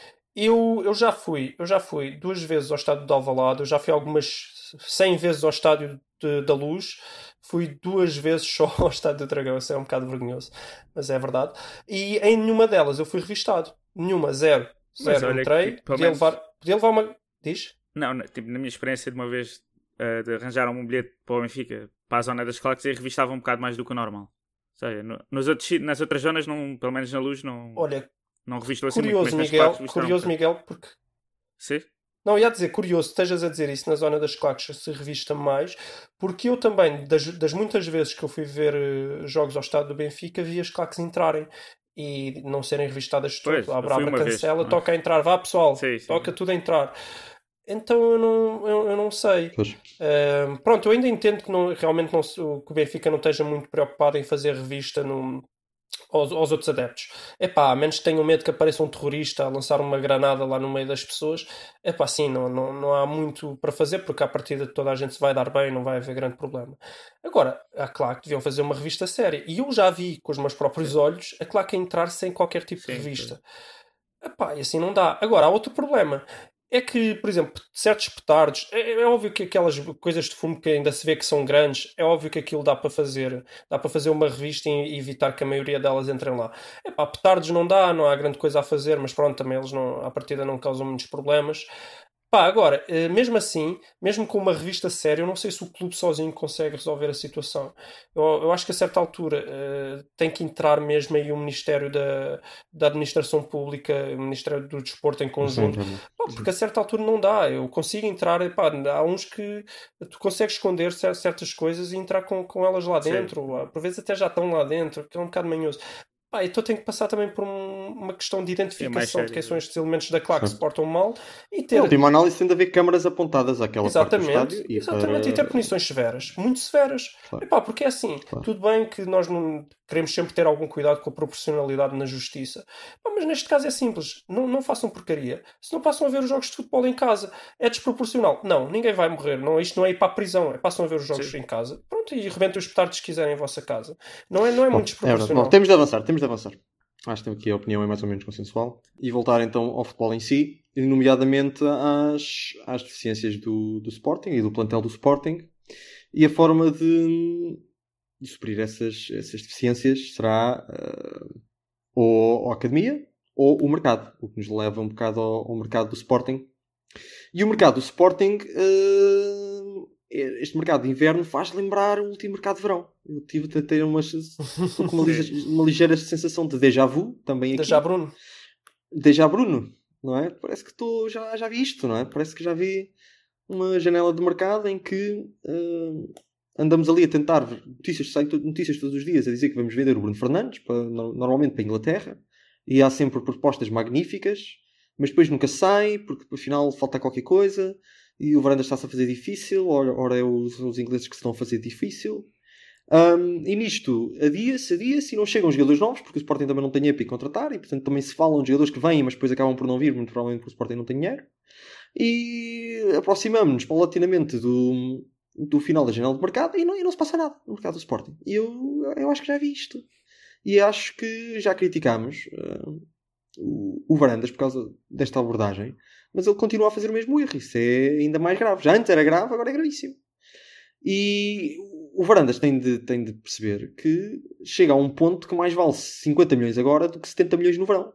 eu, eu já fui, eu já fui duas vezes ao estádio de Alvalade, eu já fui algumas 100 vezes ao estádio de- da Luz, fui duas vezes só (laughs) ao estádio do Dragão, isso é um bocado vergonhoso, mas é verdade. E em nenhuma delas eu fui revistado. Nenhuma, zero. Zero, entrei, que, podia menos- levar, podia levar uma. Diz? Não, não, tipo, na minha experiência de uma vez uh, de arranjar um bilhete para o Benfica para a zona das claques e revistava um bocado mais do que o normal. Ou seja, no- nos outros, nas outras zonas, não, pelo menos na luz, não, Olha, não revistou assim curioso, muito, Miguel, revistaram curioso, um. Miguel, porque Sim? Não, ia dizer, curioso, estejas a dizer isso na zona das claques se revista mais, porque eu também, das, das muitas vezes que eu fui ver eh, jogos ao estado do Benfica, vi as claques entrarem e não serem revistadas de Pois, a uma vez, cancela, é? toca a entrar, vá pessoal, Sim, sim. toca tudo a entrar. Então eu não, eu, eu não sei. Pois. Ahm, pronto, eu ainda entendo que não, realmente não, se- que o Benfica não esteja muito preocupado em fazer revista no, aos, aos outros adeptos. Epá, a menos que tenham medo que apareça um terrorista a lançar uma granada lá no meio das pessoas, epá, sim, não, não, não há muito para fazer, porque à partida toda a gente se vai dar bem, não vai haver grande problema. Agora, é claro que deviam fazer uma revista séria. E eu já vi com os meus próprios olhos a claque entrar sem qualquer tipo Sim, de revista. Epá, e assim não dá. Agora, há outro problema. É que, por exemplo, certos petardos, é, é, óbvio que aquelas coisas de fumo que ainda se vê que são grandes, é óbvio que aquilo dá para fazer, dá para fazer uma revista e evitar que a maioria delas entrem lá. É pá, petardos não dá, não há grande coisa a fazer, mas pronto, também eles não, à partida não causam muitos problemas. Pá, agora, eh, mesmo assim, mesmo com uma revista séria, eu não sei se o clube sozinho consegue resolver a situação. Eu, eu acho que a certa altura uh, tem que entrar mesmo aí o Ministério da, da Administração Pública, o Ministério do Desporto em conjunto, Sim, pá, porque a certa altura não dá. Eu consigo entrar, pá, há uns que tu consegues esconder certas coisas e entrar com, com elas lá dentro, por vezes até já estão lá dentro, que é um bocado manhoso. Pá, então tenho que passar também por um, uma questão de identificação de quem são estes elementos da claque que (laughs) se portam mal e ter. A última análise tem de haver câmaras apontadas àquela exatamente, parte do estádio. E exatamente, para... e ter punições severas, muito severas. Claro. Epá, porque é assim, claro. tudo bem que nós não queremos sempre ter algum cuidado com a proporcionalidade na justiça. mas neste caso é simples, não, não façam porcaria. Se não passam a ver os jogos de futebol em casa, é desproporcional. Não, ninguém vai morrer. Não, isto não é ir para a prisão, é passam a ver os jogos Sim. em casa. Pronto, e rebentem os petardos que quiserem em vossa casa. Não é, não é Bom, muito desproporcional. É Bom, temos de avançar, temos de avançar. Acho que aqui a opinião é mais ou menos consensual. E voltar então ao futebol em si, nomeadamente às, às deficiências do, do Sporting e do plantel do Sporting. E a forma de, de suprir essas, essas deficiências será uh, ou a academia ou o mercado, o que nos leva um bocado ao, ao mercado do Sporting. E o mercado do Sporting, uh, este mercado de inverno faz lembrar o último mercado de verão. Eu tive a ter uma, (laughs) uma, ligeira, uma ligeira sensação de déjà vu também aqui. Déjà Bruno. Déjà Bruno, não é? Parece que tô, já, já vi isto, não é? Parece que já vi uma janela de mercado em que uh, andamos ali a tentar notícias, saem notícias todos os dias a dizer que vamos vender o Bruno Fernandes, para, normalmente para a Inglaterra, e há sempre propostas magníficas, mas depois nunca sai, porque afinal falta qualquer coisa, e o Varanda está-se a fazer difícil, ora, ora é os, os ingleses que se estão a fazer difícil. Um, e nisto, adia-se, adia-se e não chegam jogadores novos, porque o Sporting também não tem para contratar, e portanto também se falam de jogadores que vêm, mas depois acabam por não vir, muito provavelmente porque o Sporting não tem dinheiro. E aproximamos-nos paulatinamente do, do final da janela de mercado e não, e não se passa nada no mercado do Sporting. E eu, eu acho que já vi isto. E acho que já criticámos uh, o, o Varandas por causa desta abordagem, mas ele continua a fazer o mesmo erro. Isso é ainda mais grave. Já antes era grave, agora é gravíssimo. E o Varandas tem de, tem de perceber que chega a um ponto que mais vale 50 milhões agora do que 70 milhões no verão.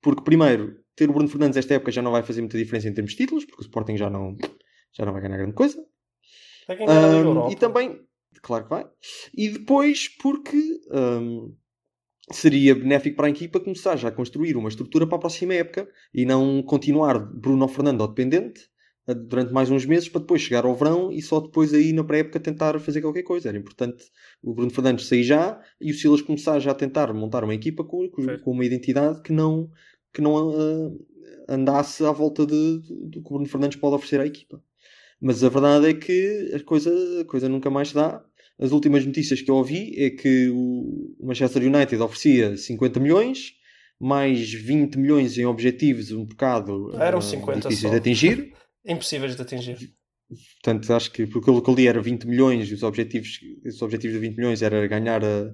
Porque, primeiro, ter o Bruno Fernandes esta época já não vai fazer muita diferença em termos de títulos, porque o Sporting já não, já não vai ganhar grande coisa. Um. E também, claro que vai. E depois, porque um, seria benéfico para a equipa começar já a construir uma estrutura para a próxima época e não continuar Bruno Fernando dependente durante mais uns meses para depois chegar ao verão e só depois aí na pré-época tentar fazer qualquer coisa. Era importante o Bruno Fernandes sair já e o Silas começar já a tentar montar uma equipa com, com uma identidade que não, que não uh, andasse à volta do que o Bruno Fernandes pode oferecer à equipa. Mas a verdade é que a coisa, a coisa nunca mais dá. As últimas notícias que eu ouvi é que o Manchester United oferecia 50 milhões, mais 20 milhões em objetivos um bocado Eram 50 uh, difíceis só. de atingir. (laughs) Impossíveis de atingir. Portanto, acho que porque que eu li era 20 milhões e os objetivos, os objetivos de 20 milhões era ganhar a,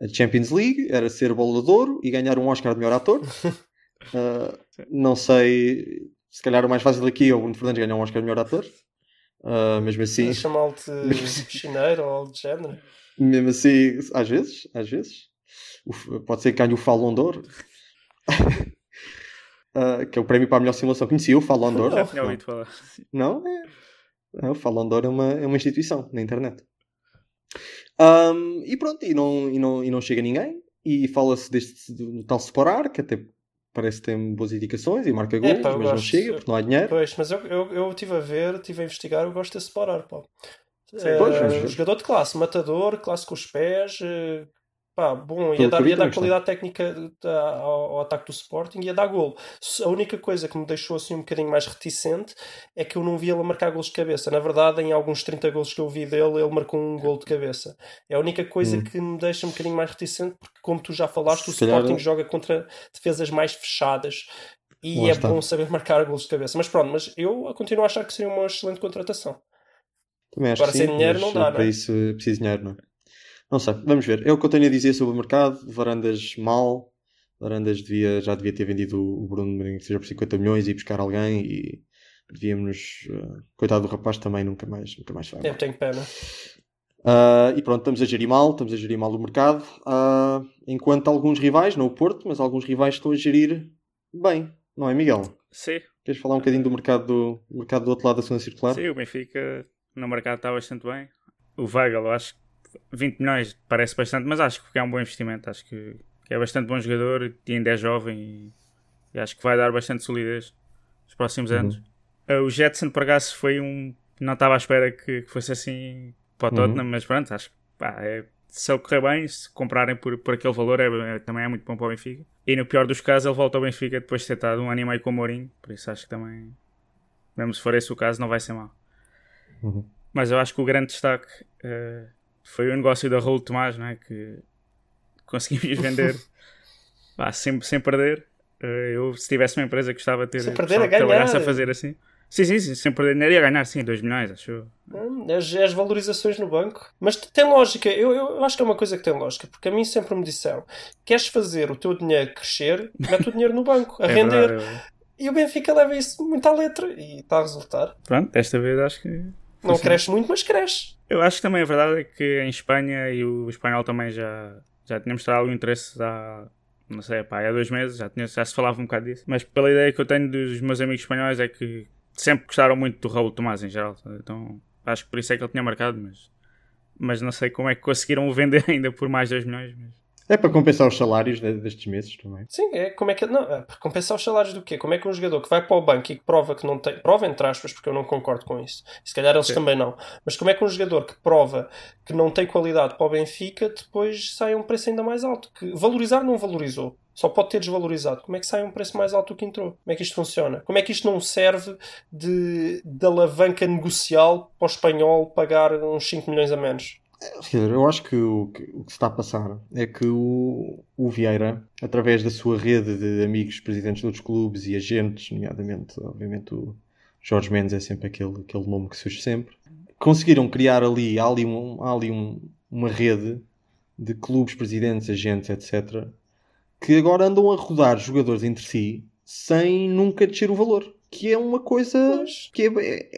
a Champions League, era ser bola de ouro e ganhar um Oscar de melhor ator. uh, (laughs) não sei, se calhar o mais fácil aqui é o Bruno Fernandes ganhar um Oscar de melhor ator. Uh, mesmo assim. Chamá-lo de (laughs) piscineiro ou algo do género. Mesmo assim, às vezes, às vezes. Pode ser que ganhe o Fallon d'Or. Uh, (laughs) que é o prémio para a melhor simulação. Conhecia o Fallon d'Or? Ouvido falar. Não? É. O Fallon d'Or é uma, é uma instituição na internet. Um, e pronto, e não, e, não, e não chega ninguém. E fala-se deste do, tal Sporar, que até parece que tem boas indicações e marca gols, mas gosto, não chega porque não há dinheiro. Pois, mas eu, eu, eu estive a ver, estive a investigar, eu gosto de Sporar, pá. Sim, é, pois, jogador de classe, matador, classe com os pés, eh, Pá, bom, ia dar, ia dar qualidade técnica ao, ao, ataque do Sporting e ia dar golo. A única coisa que me deixou assim um bocadinho mais reticente é que eu não vi ele marcar golos de cabeça. Na verdade, em alguns 30 golos que eu vi dele, ele marcou um gol de cabeça. É a única coisa hum. que me deixa um bocadinho mais reticente, porque, como tu já falaste, Se o calhar... Sporting joga contra defesas mais fechadas e Lá é está. bom saber marcar golos de cabeça. Mas pronto, mas eu continuo a achar que seria uma excelente contratação. Também acho Agora, sem dinheiro não dá, para não é? isso preciso dinheiro, não é? Não sei, vamos ver. É o que eu tenho a dizer sobre o mercado. Varandas mal. Arandas devia, já devia ter vendido o Bruno, seja por 50 milhões, e ir buscar alguém e devíamos. Uh, coitado do rapaz também, nunca mais, nunca mais vai. Eu tenho pena. Uh, e pronto, estamos a gerir mal, estamos a gerir mal o mercado. Uh, enquanto alguns rivais, não o Porto, mas alguns rivais estão a gerir bem, não é, Miguel? Sim. Queres falar um bocadinho do mercado do, mercado do outro lado da segunda circular? Sim, o Benfica no mercado está bastante bem. O Weigl, eu acho que 20 milhões parece bastante, mas acho que é um bom investimento. Acho que, é bastante bom jogador e ainda é jovem e, acho que vai dar bastante solidez nos próximos Uhum. anos. Uh, o Jetson, por acaso, foi um. Não estava à espera que, que fosse assim para o Uhum. Tottenham, mas pronto, acho que pá, é, se ele correr bem, se comprarem por, por aquele valor, é, é- também é muito bom para o Benfica. E no pior dos casos, ele volta ao Benfica depois de ter estado um ano e meio com o Mourinho, por isso acho que também, mesmo se for esse o caso, não vai ser mal. Uhum. Mas eu acho que o grande destaque eh, foi o negócio da Raul Tomás, não é? que conseguimos vender (laughs) pá, sem, sem perder. Eh, eu, se tivesse uma empresa, gostava de ter, Sem perder, a ganhar. a fazer assim. Sim, sim, sim, sem perder dinheiro ia ganhar, sim, 2 milhões, acho. Hum, As, as valorizações no banco. Mas tem lógica. Eu, eu, acho que é uma coisa que tem lógica. Porque a mim sempre me disseram: queres fazer o teu dinheiro crescer, mete o dinheiro no banco, a (laughs) É render. verdade, eu- E o Benfica leva isso muito à letra. E está a resultar. Pronto, desta vez acho que. Não Sim. cresce muito, mas cresce. Eu acho que também a verdade é que em Espanha e o espanhol também já, já tinha mostrado algum interesse há, não sei, pá, há dois meses, já, tinha, já se falava um bocado disso. Mas pela ideia que eu tenho dos meus amigos espanhóis é que sempre gostaram muito do Raul Tomás em geral. Então acho que por isso é que ele tinha marcado, mas, mas não sei como é que conseguiram o vender (laughs) ainda por mais 2 milhões. Mas... É para compensar os salários de- destes meses também. Sim, é como é que. Não, é para compensar os salários do quê? Como é que um jogador que vai para o banco e que prova que não tem. Prova entre aspas, porque eu não concordo com isso. Se calhar eles Sim. também não. Mas como é que um jogador que prova que não tem qualidade para o Benfica depois sai a um preço ainda mais alto? Que valorizar não valorizou. Só pode ter desvalorizado. Como é que sai um preço mais alto do que entrou? Como é que isto funciona? Como é que isto não serve de, de alavanca negocial para o espanhol pagar uns 5 milhões a menos? Quer dizer, eu acho que o, que o que se está a passar é que o, o Vieira, através da sua rede de amigos presidentes de outros clubes e agentes, nomeadamente, obviamente, o Jorge Mendes é sempre aquele, aquele nome que surge sempre, conseguiram criar ali, há ali, um, há ali um- uma rede de clubes, presidentes, agentes, etc., que agora andam a rodar jogadores entre si sem nunca descer o valor. Que é uma coisa que é,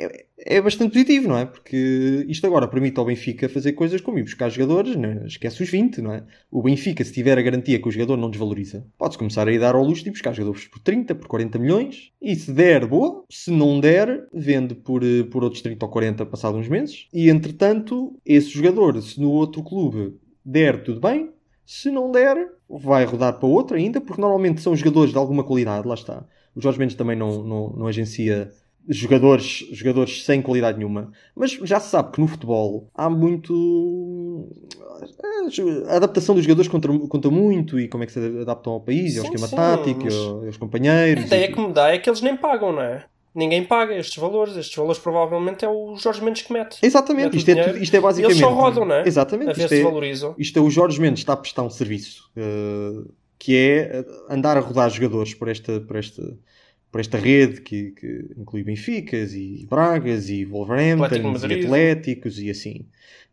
é, é bastante positivo, não é? Porque isto agora permite ao Benfica fazer coisas como ir buscar jogadores, né? esquece os 20, não é? O Benfica, se tiver a garantia que o jogador não desvaloriza, pode começar a ir dar ao luxo de ir buscar jogadores por 30, por 40 milhões, e se der, boa. Se não der, vende por, eh, por outros 30 ou 40 passados uns meses. E entretanto, esse jogador, se no outro clube der, tudo bem. Se não der, vai rodar para outro ainda, porque normalmente são jogadores de alguma qualidade, lá está. O Jorge Mendes também não, não, não agencia jogadores, jogadores sem qualidade nenhuma. Mas já se sabe que no futebol há muito. A adaptação dos jogadores conta, conta muito e como é que se adaptam ao país, e ao Sim, esquema sim, tático, mas- aos A companheiros. ideia e- que me dá é que eles nem pagam, não é? Ninguém paga estes valores. Estes valores provavelmente é o Jorge Mendes que mete. Exatamente, mete isto é, isto é basicamente. eles só rodam, não é? Exatamente. A ver Isto se é, valorizam. Isto é o Jorge Mendes está a prestar um serviço eh, que é eh, andar a rodar jogadores por esta, por esta, por esta rede que, que inclui Benficas e Bragas e Wolverhampton e. Atléticos e assim.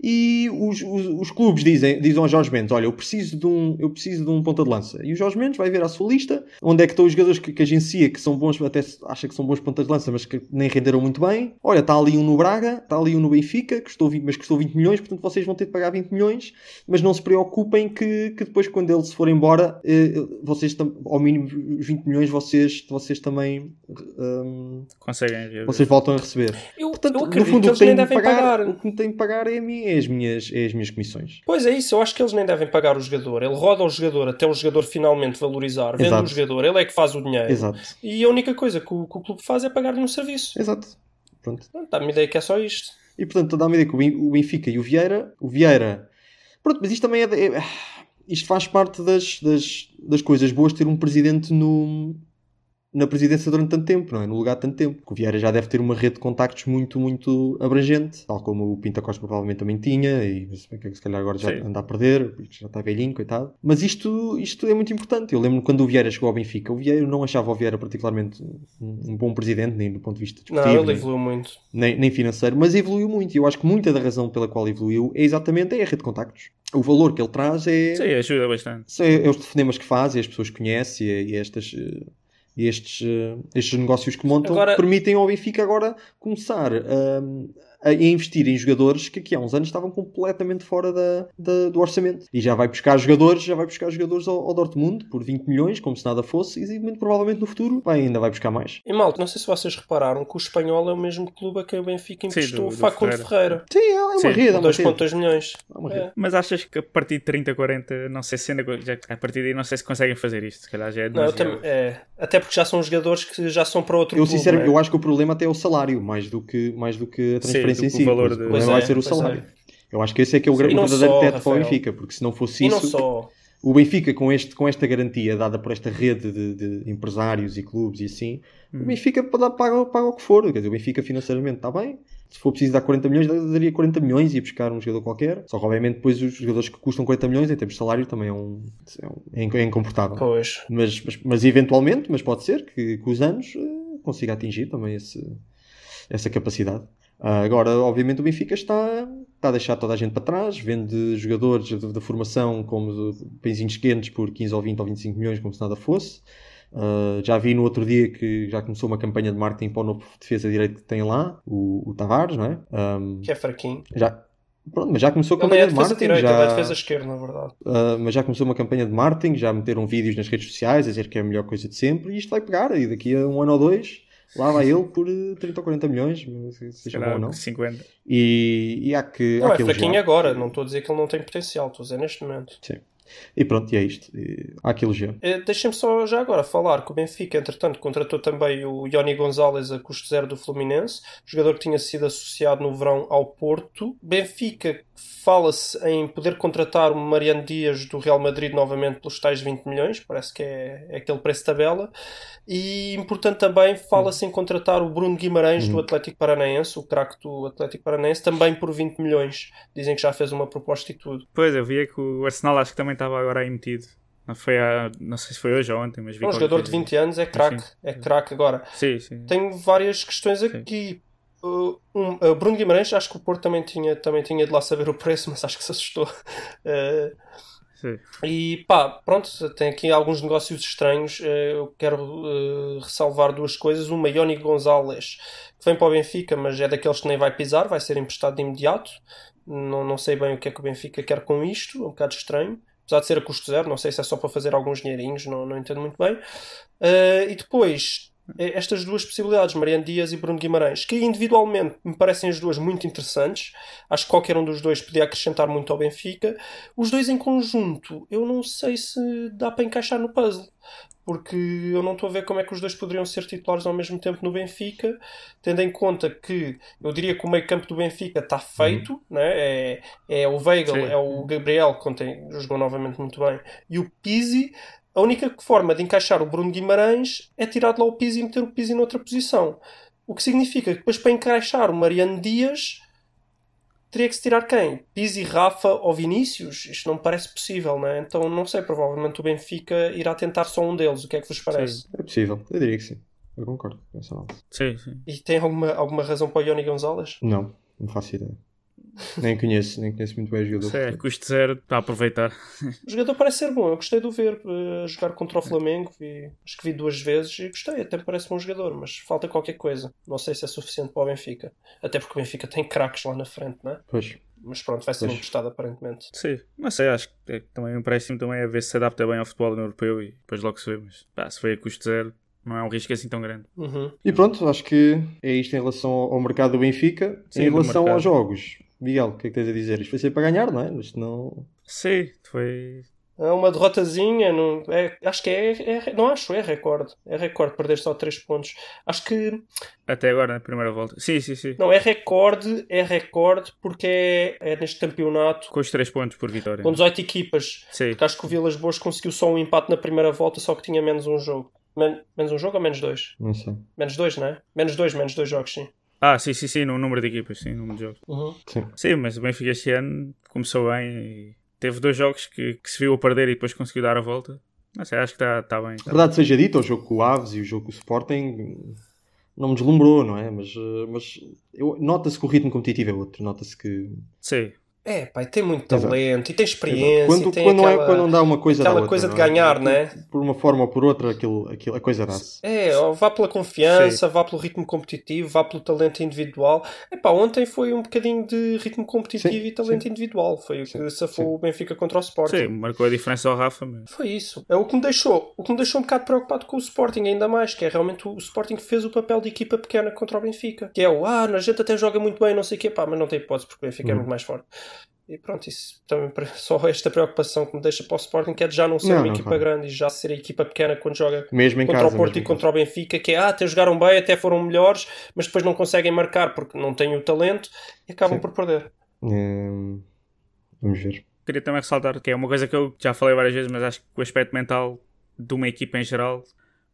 E os, os, os clubes dizem, dizem ao Jorge Mendes: Olha, eu preciso, de um, eu preciso de um ponta de lança. E o Jorge Mendes vai ver a sua lista, onde é que estão os jogadores que, que agencia que são bons, até acha que são bons pontas de lança, mas que nem renderam muito bem. Olha, está ali um no Braga, está ali um no Benfica, que custou 20, mas custou 20 milhões, portanto vocês vão ter de pagar 20 milhões. Mas não se preocupem que, que depois, quando ele se for embora, eh, vocês, tam- ao mínimo os 20 milhões, vocês, vocês também hum, Conseguem ver. vocês voltam a receber. Eu, Portanto, eu no acredito fundo, que o eles que, nem devem pagar, pagar. o que me tem de pagar é, a mim, é, as minhas, é as minhas comissões. Pois é isso, eu acho que eles nem devem pagar o jogador. Ele roda o jogador até o jogador finalmente valorizar. Vende Exato. o jogador, ele é que faz o dinheiro. Exato, E a única coisa que o, que o clube faz é pagar-lhe um serviço. exato. Pronto. Dá-me ideia que é só isto. E portanto, dá-me ideia que o Benfica e o Vieira, o Vieira, pronto, mas isto também é, de- é- isto faz parte das, das, das coisas boas ter um presidente no, na presidência durante tanto tempo, não é? No lugar de tanto tempo. Porque o Vieira já deve ter uma rede de contactos muito, muito abrangente, tal como o Pinta Costa provavelmente também tinha, e se calhar agora já Sim. anda a perder, porque já está velhinho, coitado. Mas isto, isto é muito importante. Eu lembro quando o Vieira chegou ao Benfica, o Vieira eu não achava o Vieira particularmente um, bom presidente, nem do ponto de vista Não, desportivo. ele nem- evoluiu muito. nem, nem financeiro, mas evoluiu muito. E eu acho que muita da razão pela qual evoluiu é exatamente é a rede de contactos. o valor que ele traz é, Sim, ajuda bastante. são- é os telefonemas que faz e as pessoas que conhece e, e estas, e estes, eh, estes negócios que montam Agora- permitem ao Benfica agora começar hum, a, a investir em jogadores que aqui há uns anos estavam completamente fora da, da- do orçamento. E já vai buscar jogadores, já vai buscar jogadores ao, ao Dortmund por 20 milhões, como se nada fosse, e muito provavelmente no futuro vai, ainda vai buscar mais. E malta, não sei se vocês repararam que o espanhol é o mesmo clube a quem o Benfica Sim, emprestou o do Facundo Ferreira. Ferreira. Sim, é uma Sim, rede, é uma rede. 2.2 milhões. É uma rede. É. Mas achas que a partir de 30, 40, não sei se ainda, já, a partir daí não sei se conseguem fazer isto. Se calhar já é Não, eu demasiado. também- é. Até porque já são jogadores que já são para outro Eu clube. sinceramente, né? eu acho que o problema até é o salário, mais do que, mais do que a transferência em si. valor de- O Pois problema vai é, ser o salário. Eu acho que esse é que é o, grande não verdadeiro só, teto para o. Benfica, porque se não fosse E isso, não só. o Benfica com, este, com esta garantia dada por esta rede de, de empresários e clubes e assim, o Benfica paga, paga, paga o que for. Quer dizer, o Benfica financeiramente está bem. Se for preciso dar 40 milhões, daria 40 milhões e ia buscar um jogador qualquer. Só que, obviamente, depois os jogadores que custam 40 milhões em termos de salário também é, um, é, um, é é incomportável. Pois. Mas, mas, mas eventualmente, mas pode ser que com os anos eh, consiga atingir também esse, essa capacidade. Ah, agora, obviamente, o Benfica está, está a deixar toda a gente para trás, vende jogadores da formação como de pãezinhos quentes por 15 ou 20 ou 25 milhões, como se nada fosse. Ah, já vi no outro dia que já começou uma campanha de marketing para o novo defesa de direito que tem lá, o, o Tavares, não é? Ahm, Que é fraquinho. já, pronto, mas já começou a é campanha de defesa marketing. direita, já... é defesa esquerda, na verdade. Uh, mas já começou uma campanha de marketing, já meteram vídeos nas redes sociais a dizer que é a melhor coisa de sempre e isto vai pegar. E daqui a um ano ou dois, lá vai ele por uh, 30 ou 40 milhões, se Se seja bom ou não. 50. E, e há que. Não há é que elogiar. fraquinho agora, não estou a dizer que ele não tem potencial, estou a dizer neste momento. Sim. E pronto, e é isto. E há que elogiar. Eh, Deixem-me só já agora falar que o Benfica, entretanto, contratou também o Ioni Gonzalez a custo zero do Fluminense, jogador que tinha sido associado no verão ao Porto. Benfica fala-se em poder contratar o Mariano Dias do Real Madrid novamente pelos tais 20 milhões, parece que é, é aquele preço de tabela. E importante também fala-se em contratar o Bruno Guimarães do Atlético Paranaense, o craque do Atlético Paranaense, também por 20 milhões. Dizem que já fez uma proposta e tudo. Pois, eu via que o Arsenal acho que também estava agora aí metido. Não, foi não sei se foi hoje ou ontem, mas vi Um qualquer jogador de coisa. 20 anos é craque, Sim. é craque agora. Sim, sim. Tenho várias questões aqui. Uh, um, uh, Bruno Guimarães, acho que o Porto também tinha, também tinha de lá saber o preço, (laughs) mas acho que se assustou. Uh, sim. e pá, pronto, tem aqui alguns negócios estranhos. Uh, eu quero uh, ressalvar duas coisas. Uma, Ioni Gonzalez, que vem para o Benfica, mas é daqueles que nem vai pisar, vai ser emprestado de imediato. Não, não sei bem o que é que o Benfica quer com isto, é um bocado estranho. Apesar de ser a custo zero, não sei se é só para fazer alguns dinheirinhos, não, não entendo muito bem. Uh, e depois, estas duas possibilidades, Mariano Dias e Bruno Guimarães, que individualmente me parecem as duas muito interessantes. Acho que qualquer um dos dois podia acrescentar muito ao Benfica. Os dois em conjunto, eu não sei se dá para encaixar no puzzle. Porque eu não estou a ver como é que os dois poderiam ser titulares ao mesmo tempo no Benfica, tendo em conta que eu diria que o meio campo do Benfica está feito, né? é, é o Weigl, Sim. é o Gabriel, que ontem jogou novamente muito bem, e o Pizzi. A única forma de encaixar o Bruno Guimarães é tirar de lá o Pizzi e meter o Pizzi noutra posição. O que significa que depois para encaixar o Mariano Dias teria que se tirar quem? Pizzi, Rafa ou Vinícius? Isto não me parece possível, não é? Então não sei, provavelmente o Benfica irá tentar só um deles. O que é que vos parece? É possível, eu diria que sim. Eu concordo com essa análise. Sim, sim. E tem alguma, alguma razão para o Ioni Gonzalez? Não, não faço ideia. Nem conheço, nem conheço muito bem o jogador. É custo zero para aproveitar. O jogador parece ser bom, eu gostei de o ver eh, jogar contra o Flamengo, vi- acho que vi duas vezes e gostei, até parece bom jogador, mas falta qualquer coisa. Não sei se é suficiente para o Benfica. Até porque o Benfica tem craques lá na frente, não é? Pois. Mas pronto, vai ser Pois. emprestado aparentemente. Sim, não sei, acho que é, também o empréstimo também é ver se se adapta bem ao futebol europeu e depois logo se vê. Mas pá, se foi a custo zero, não é um risco assim tão grande. Uhum. E pronto, acho que é isto em relação ao mercado do Benfica. Sim, em relação aos jogos, Miguel, o que é que tens a dizer? Isto vai ser para ganhar, não é? Isto não. Sim, foi. É uma derrotazinha, não, é, acho que é, é- Não acho, é recorde. É recorde perder só 3 pontos. Acho que. Até agora na primeira volta. Sim, sim, sim. Não, é recorde, é recorde porque é, é neste campeonato Com os 3 pontos por vitória. com 18 equipas. Sim, Porque acho que o Vilas Boas conseguiu só um empate na primeira volta, só que tinha menos um jogo. Men- menos um jogo ou menos dois? Não sei. Menos dois, não é? Menos dois, menos dois jogos, sim. Ah, sim, sim, sim, no número de equipas, sim, no número de jogos. Uhum. Sim. Sim, mas o Benfica este ano começou bem e teve dois jogos que, que se viu a perder e depois conseguiu dar a volta. Não sei, acho que está tá bem. tá Verdade seja dita, o jogo com o Aves e o jogo com o Sporting não me deslumbrou, não é? Mas, eh, mas nota-se que o ritmo competitivo é outro. Nota-se que. Sim, É, pá, e tem muito Exato. talento, e tem experiência, Quando, e tem quando, não é, aquela... quando não dá uma coisa aquela outra, coisa de não é? ganhar, né? Por uma forma ou por outra, aquilo, aquilo, a coisa dá-se. É, ó, vá pela confiança, vá pelo ritmo competitivo, vá pelo talento individual. Epá, ontem foi um bocadinho de ritmo competitivo Sim, e talento individual. Foi o que safou o Benfica contra o Sporting. Sim, marcou a diferença ao Rafa, mas Foi isso. É o que me deixou, o que me deixou um bocado preocupado com o Sporting, ainda mais, que é realmente o Sporting que fez o papel de equipa pequena contra o Benfica. Que é o, ah, a gente até joga muito bem, não sei o quê, pá, mas não tem hipótese porque o Benfica é Hum. muito mais forte. E pronto, isso também (laughs) só esta preocupação que me deixa para o Sporting, que é de já não ser Não, uma não, equipa claro. grande e já ser a equipa pequena quando joga Mesmo em contra casa. o Porto mesmo e contra o Benfica, que é, ah, até jogaram bem, até foram melhores, mas depois não conseguem marcar porque não têm o talento e acabam Sim. por perder. Hum, vamos ver. queria também ressaltar que é uma coisa que eu já falei várias vezes, mas acho que o aspecto mental de uma equipa em geral,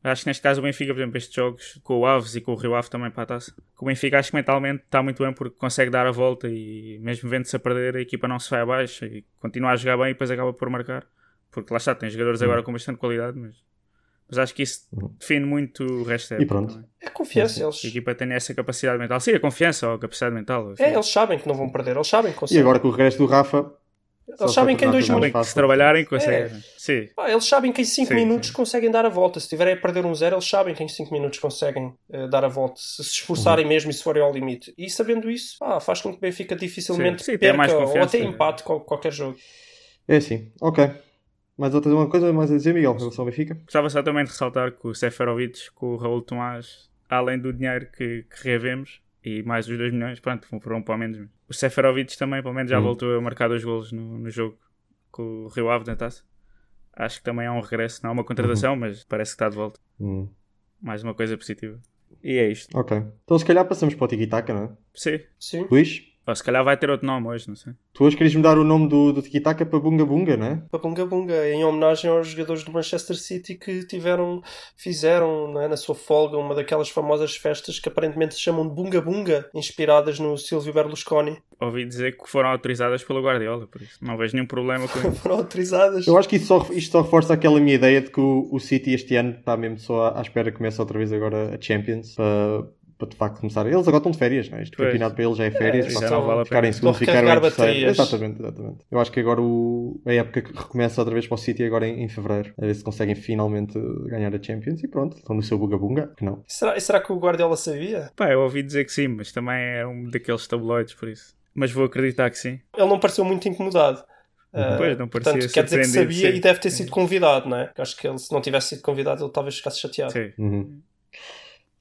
acho que neste caso o Benfica, por exemplo, estes jogos com o Aves e com o Rio Ave também para a taça, o Benfica acho que mentalmente está muito bem porque consegue dar a volta e mesmo vendo-se a perder, a equipa não se vai abaixo e continua a jogar bem e depois acaba por marcar. Porque lá está, tem jogadores agora com bastante qualidade, mas, mas acho que isso Uhum. define muito o resto da E época pronto. também. É confiança, eles, A equipa tem essa capacidade mental. Sim, a confiança ou a capacidade mental. é, eles sabem que não vão perder, eles sabem que E conseguem. agora com o regresso do Rafa. Só Eles sabem que em dois minutos. Se trabalharem, conseguem. Sim. Pá, eles sabem que em 5 Sim, minutos sim. conseguem dar a volta. Se estiverem a perder um zero, eles sabem que em 5 minutos conseguem eh, dar a volta. Se se esforçarem Uhum. mesmo e se forem ao limite. E sabendo isso, pá, faz com que o Benfica dificilmente Sim, sim, perca mais ou até empate com qualquer jogo. É assim, ok. Mais outra uma coisa mais a dizer, Miguel, em relação ao Benfica? Gostava só também de ressaltar que o Seferovic com o Raul Tomás, além do dinheiro que, que reavemos, e mais os 2 milhões, pronto, foram para menos. O Seferovic também, pelo menos, já Hum. voltou a marcar dois golos no, no jogo com o Rio Ave na taça. Acho que também é um regresso, não é uma contratação, mas parece que está de volta. Hum, Mais uma coisa positiva. E é isto. ok. Então se calhar passamos para o Tiki-Taka, não é? Sim. Sim. Luís, Ou se calhar vai ter outro nome hoje, não sei. tu hoje querias mudar o nome do, do Tiki-Taka para Bunga Bunga, não é? Para Bunga Bunga, em homenagem aos jogadores do Manchester City que tiveram, fizeram não é, na sua folga uma daquelas famosas festas que aparentemente se chamam de Bunga Bunga, inspiradas no Silvio Berlusconi. Ouvi dizer que foram autorizadas pelo Guardiola, por isso não vejo nenhum problema com isso. (laughs) Foram autorizadas. Eu acho que isto só, isto só reforça aquela minha ideia de que o, o City este ano está mesmo só à, à espera que comece outra vez agora a Champions para, para de facto começar. Eles agora estão de férias, não é? Este Pois. campeonato para eles já é férias. É, já não vale a ficarem em segundo, ficaram em terceiro. baterias. Exatamente, exatamente. Eu acho que agora o, a época que recomeça outra vez para o City agora em, em fevereiro. A ver se conseguem finalmente ganhar a Champions e pronto, estão no seu Bunga Bunga. Que não. Será, e será que o Guardiola sabia? Pá, eu ouvi dizer que sim, mas também é um daqueles tabloides, por isso. Mas vou acreditar que sim. Ele não pareceu muito incomodado. Pois, não parecia portanto, quer dizer que sabia sim. e deve ter sido convidado, não é? Acho que ele, se não tivesse sido convidado, ele talvez ficasse chateado. Sim. Uhum.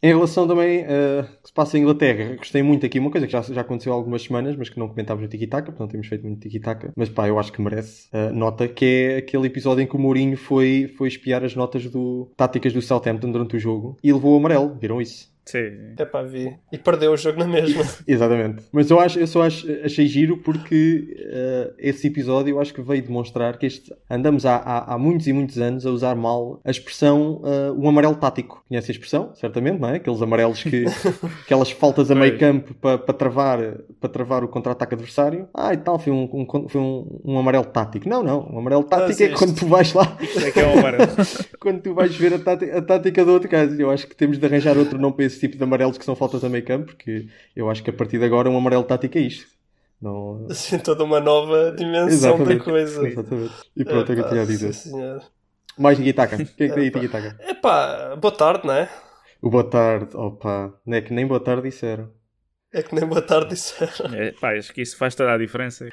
Em relação também uh, que se passa em Inglaterra, gostei muito aqui, uma coisa que já, já aconteceu há algumas semanas, mas que não comentámos no Tiki-Taka, porque não temos feito muito Tiki-Taka, mas pá, eu acho que merece uh, nota, que é aquele episódio em que o Mourinho foi, foi espiar as notas do táticas do Southampton durante o jogo e levou o amarelo, viram isso? Sim. É pá, vi. E perdeu o jogo na mesma. (laughs) Exatamente. Mas eu, acho, eu só acho, achei giro porque uh, esse episódio eu acho que veio demonstrar que este, andamos há, há, há muitos e muitos anos a usar mal a expressão uh, um amarelo tático. Conhece a expressão? Certamente, não é? Aqueles amarelos que. (laughs) aquelas faltas a meio campo para pa travar, para travar o contra-ataque adversário. Ah, e tal, foi um, um- foi um, um amarelo tático. Não, não. Um amarelo tático é existe. quando tu vais lá. Isso é que é um amarelo. (laughs) quando tu vais ver a tática, a tática do outro caso. Eu acho que temos de arranjar outro nome para esse tipo de amarelos que são faltas a meio campo, porque eu acho que a partir de agora um amarelo tático é isto. Não... Assim, toda uma nova dimensão Exatamente. da coisa. Exatamente. E pronto, é o que eu tinha a dizer. sim, senhor. Mais Tiki-Taka. (laughs) Quem é que tem aí Tiki-Taka? Epá, boa tarde, não é? O boa tarde. Opa. Não é que nem boa tarde disseram. É que nem boa tarde disseram. É, pá, acho que isso faz toda a diferença.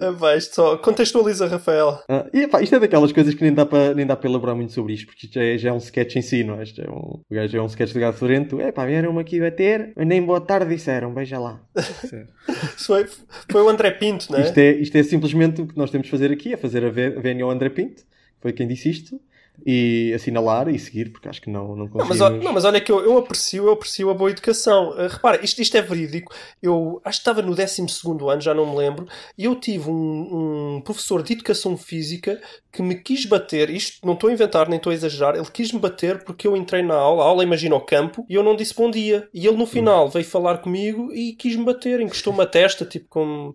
Epá, isto só contextualiza, Rafael. Ah, e, pá, isto é daquelas coisas que nem dá para nem dá para elaborar muito sobre isto, porque isto já é, já é um sketch em si, não é? Isto é um, o gajo é um sketch de gato fedorento. É pá, vieram-me aqui bater, mas nem boa tarde disseram, veja lá. (laughs) Foi, foi o André Pinto, não é? Isto é, isto é simplesmente o que nós temos de fazer aqui, é fazer a vé- vénia ao André Pinto, foi quem disse isto, e assinalar e seguir, porque acho que não, não Não, conseguimos... mas, não, mas olha que eu, eu aprecio, eu aprecio a boa educação. Uh, repara, isto, isto é verídico. Eu acho que estava no 12 ano, já não me lembro, e eu tive um, um professor de educação física que me quis bater. Isto não estou a inventar, nem estou a exagerar. Ele quis-me bater porque eu entrei na aula, a aula imagina o campo, e eu não disse bom dia. E ele no final veio falar comigo e quis-me bater, encostou-me a testa, tipo como.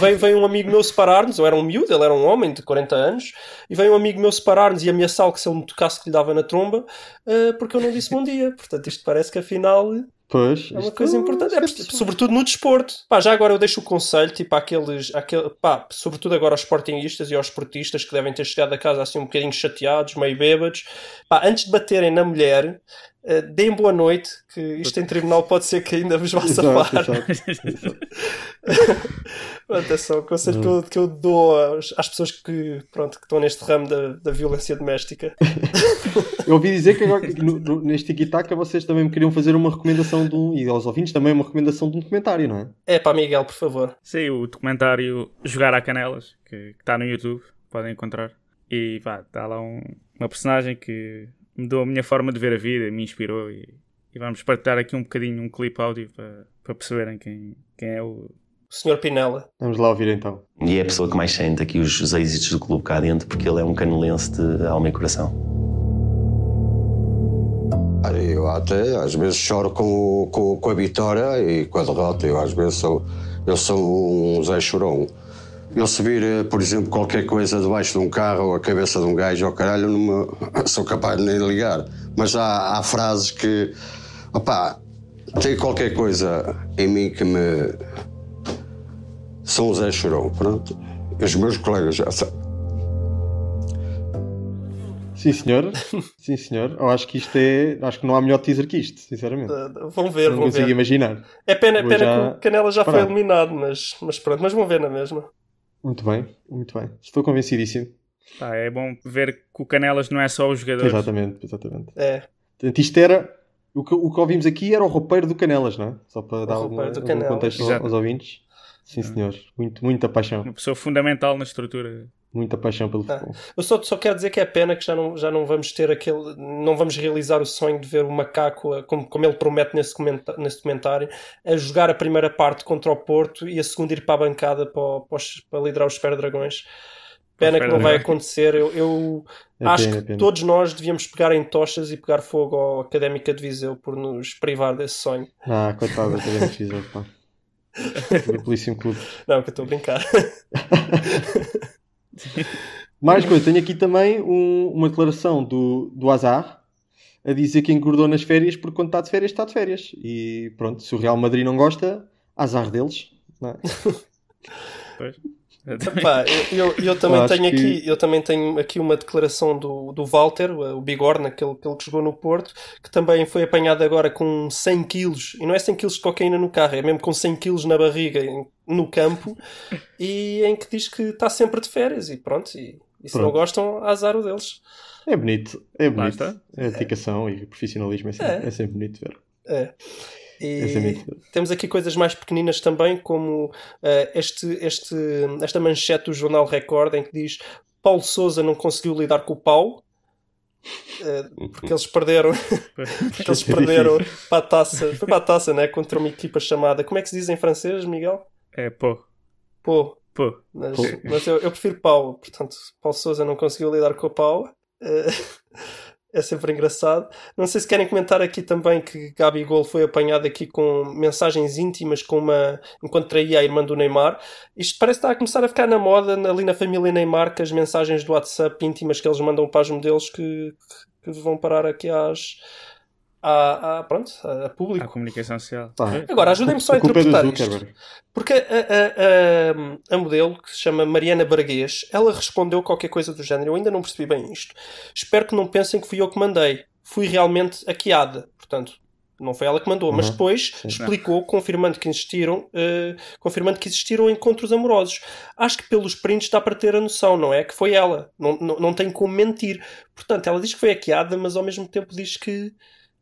Veio, veio um amigo meu separar-nos, eu era um miúdo, ele era um homem de 40 anos, e veio um amigo meu separar-nos e ameaçá-lo que se ele me tocasse que lhe dava na tromba, uh, porque eu não disse bom dia. Portanto, isto parece que afinal Pois, É uma coisa importante, é, sobretudo no desporto. Pá, já agora eu deixo o conselho, tipo, àqueles, àquele, pá, sobretudo agora aos sportinguistas e aos esportistas que devem ter chegado a casa assim um bocadinho chateados, meio bêbados. Pá, antes de baterem na mulher, eh, deem boa noite, que isto em tribunal pode ser que ainda vos vá Exato, safar. (laughs) Pronto, é só o conselho que eu, que eu dou às, às pessoas que, pronto, que estão neste ramo da, da violência doméstica. (laughs) Eu ouvi dizer que agora no- no- neste Tiki-Taka vocês também me queriam fazer uma recomendação de um, e aos ouvintes também uma recomendação de um documentário, não é? É pá, Miguel, por favor. Sim, o documentário Jogar a Canelas, que está no YouTube, podem encontrar. E pá, está lá um- uma personagem que mudou a minha forma de ver a vida, me inspirou. E, e vamos partilhar aqui um bocadinho um clipe áudio para, para perceberem quem, quem é o. O Sr. Pinela. Vamos lá ouvir então. E é a pessoa que mais sente aqui os, os êxitos do clube cá dentro, porque ele é um canelense de alma e coração. Eu até às vezes choro com, o- com, com a vitória e com a derrota. Eu às vezes sou, eu sou um Zé Chorão. Eu se vir, eh, por exemplo, qualquer coisa debaixo de um carro ou a cabeça de um gajo, ao caralho, não me, (laughs) sou capaz de nem ligar. Mas há, há frases que, opá, tem qualquer coisa em mim que me. Um Zé Chorão, pronto. E os meus colegas já sabem. Sim, senhor. (laughs) Sim, senhor. Eu acho que isto é. Acho que não há melhor teaser que isto, sinceramente. Uh, Vão ver, não vão consigo ver. imaginar. É pena, Vou pena já que o Canela já foi eliminado, mas, mas pronto, mas vão ver na mesma. Muito bem, muito bem. Estou convencidíssimo. Pá, é bom ver que o Canelas não é só os jogadores. Exatamente, exatamente. É, Portanto, isto era. O que, o que ouvimos aqui era o roupeiro do Canelas, não é? Só para dar algum, roupeiro do algum contexto aos, Exato. aos ouvintes. Sim, senhor. Muito, muita paixão. Uma pessoa fundamental na estrutura. Muita paixão pelo Ah. futebol. eu só, só quero dizer que é pena que já não, já não vamos ter aquele. Não vamos realizar o sonho de ver o macaco, como, como ele promete nesse, comenta- nesse documentário, a jogar a primeira parte contra o Porto e a segunda ir para a bancada para, para, para liderar os Super Dragões. Pena que não vai acontecer. Eu, eu É acho pena, que pena. todos nós devíamos pegar em tochas e pegar fogo ao Académica de Viseu por nos privar desse sonho. Ah, coitado, eu também fiz, pá. (laughs) Belíssimo clube. Não, que eu estou a brincar. (laughs) (laughs) Mais coisa, tenho aqui também um- uma declaração do, do Azar a dizer que engordou nas férias porque quando está de férias, está de férias. E pronto, se o Real Madrid não gosta, azar deles. Não é? (laughs) Pois. Epá, eu, eu, eu também tenho que- aqui, eu também tenho aqui uma declaração do, do Walter, o Bigorna, aquele, aquele que jogou no Porto, que também foi apanhado agora com 100 quilos, e não é 100 quilos de cocaína no carro, é mesmo com 100 quilos na barriga, no campo, (laughs) e em que diz que está sempre de férias, e pronto, e, e se não Pronto. gostam, azar o deles. É bonito, é bonito. está. É dedicação e profissionalismo, é sempre, É. é sempre bonito ver. É. E temos aqui coisas mais pequeninas também, como eh, este, este, esta manchete do jornal Record em que diz Paulo Souza não conseguiu lidar com o pau eh, porque eles perderam (laughs) porque eles perderam para a taça foi para a taça né contra uma equipa chamada como é que se diz em francês Miguel? É pô, pô. Pô. mas, Pô. mas eu, eu prefiro pau portanto Paulo Souza não conseguiu lidar com o pau Eh, (laughs) é sempre engraçado. Não sei se querem comentar aqui também que Gabigol foi apanhado aqui com mensagens íntimas com uma enquanto traía a irmã do Neymar. Isto parece estar a começar a ficar na moda ali na família Neymar que as mensagens do WhatsApp íntimas que eles mandam para os modelos que, que vão parar aqui às a, a, pronto, a, público A comunicação social. Pois. Agora, ajudem-me só a é interpretar isto. Porque a, a, a, a modelo, que se chama Mariana Barguês, ela respondeu qualquer coisa do género. Eu ainda não percebi bem isto. Espero que não pensem que fui eu que mandei. Fui realmente hackeada. Portanto, não foi ela que mandou. Mas Uhum. depois Sim. explicou, confirmando que existiram, eh, confirmando que existiram encontros amorosos. Acho que pelos prints dá para ter a noção, não é? Que foi ela. Não, não, não tem como mentir. Portanto, ela diz que foi hackeada, mas ao mesmo tempo diz que.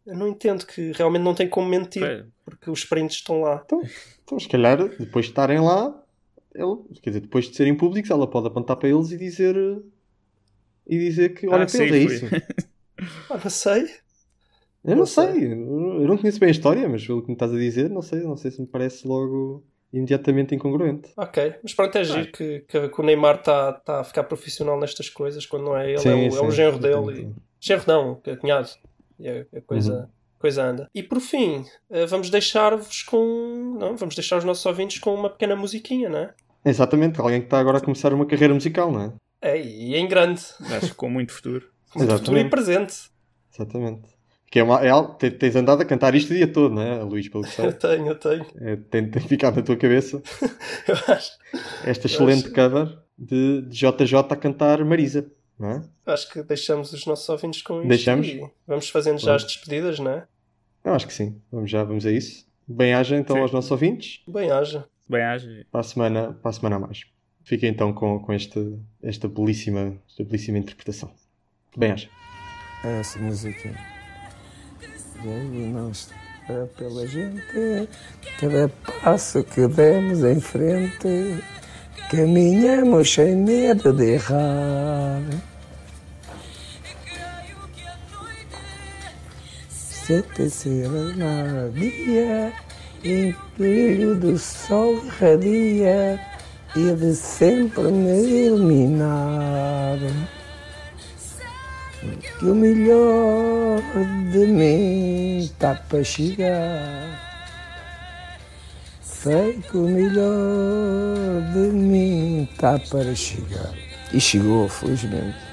Eu não entendo que realmente não tem como mentir. Pois. Porque os prints estão lá. Então, se calhar, depois de estarem lá, ele, quer dizer, depois de serem públicos, ela pode apontar para eles e dizer. E dizer que, olha Ah, para sim, eles, é isso. (laughs) Ah, não sei. Eu não, Não sei. sei. eu não conheço bem a história, mas pelo que me estás a dizer, não sei, não sei se me parece logo imediatamente incongruente. Ok, mas pronto, é giro que, que, que o Neymar está tá a ficar profissional nestas coisas quando não é ele, Sim, é, o, é o sim. genro dele. Então, E... Genro não, é cunhado. E a, a coisa, Uhum. coisa anda. E por fim, eh, vamos deixar-vos com. Não, vamos deixar os nossos ouvintes com uma pequena musiquinha, não é? Exatamente, alguém que está agora a começar uma carreira musical, não é? É, e em grande. Acho que com muito futuro. Futuro e presente. Exatamente. que é, uma, é tens andado a cantar isto o dia todo, não é, Luís? Pelo que sei. (laughs) Eu tenho, eu tenho. É, tem, tem ficado na tua cabeça (laughs) Eu acho, esta excelente acho- cover de, de JJ a cantar Marisa, não é? acho que deixamos os nossos ouvintes com isto. Deixamos? e vamos fazendo já as despedidas, não é? Eu acho que sim. Vamos já, vamos a isso. Bem-aja então Sim. aos nossos ouvintes. Bem haja. Bem, age. Para a semana, para a semana a mais. Fiquem então com, com este, esta, belíssima, esta belíssima interpretação. Bem-aja. essa música. E aí nós pela gente, cada passo que demos em frente, caminhamos sem medo de errar. Se terceira na dia, em brilho do sol irradia, e de sempre me iluminar que o melhor de mim está para chegar. Sei que o melhor de mim está para chegar. E chegou, felizmente.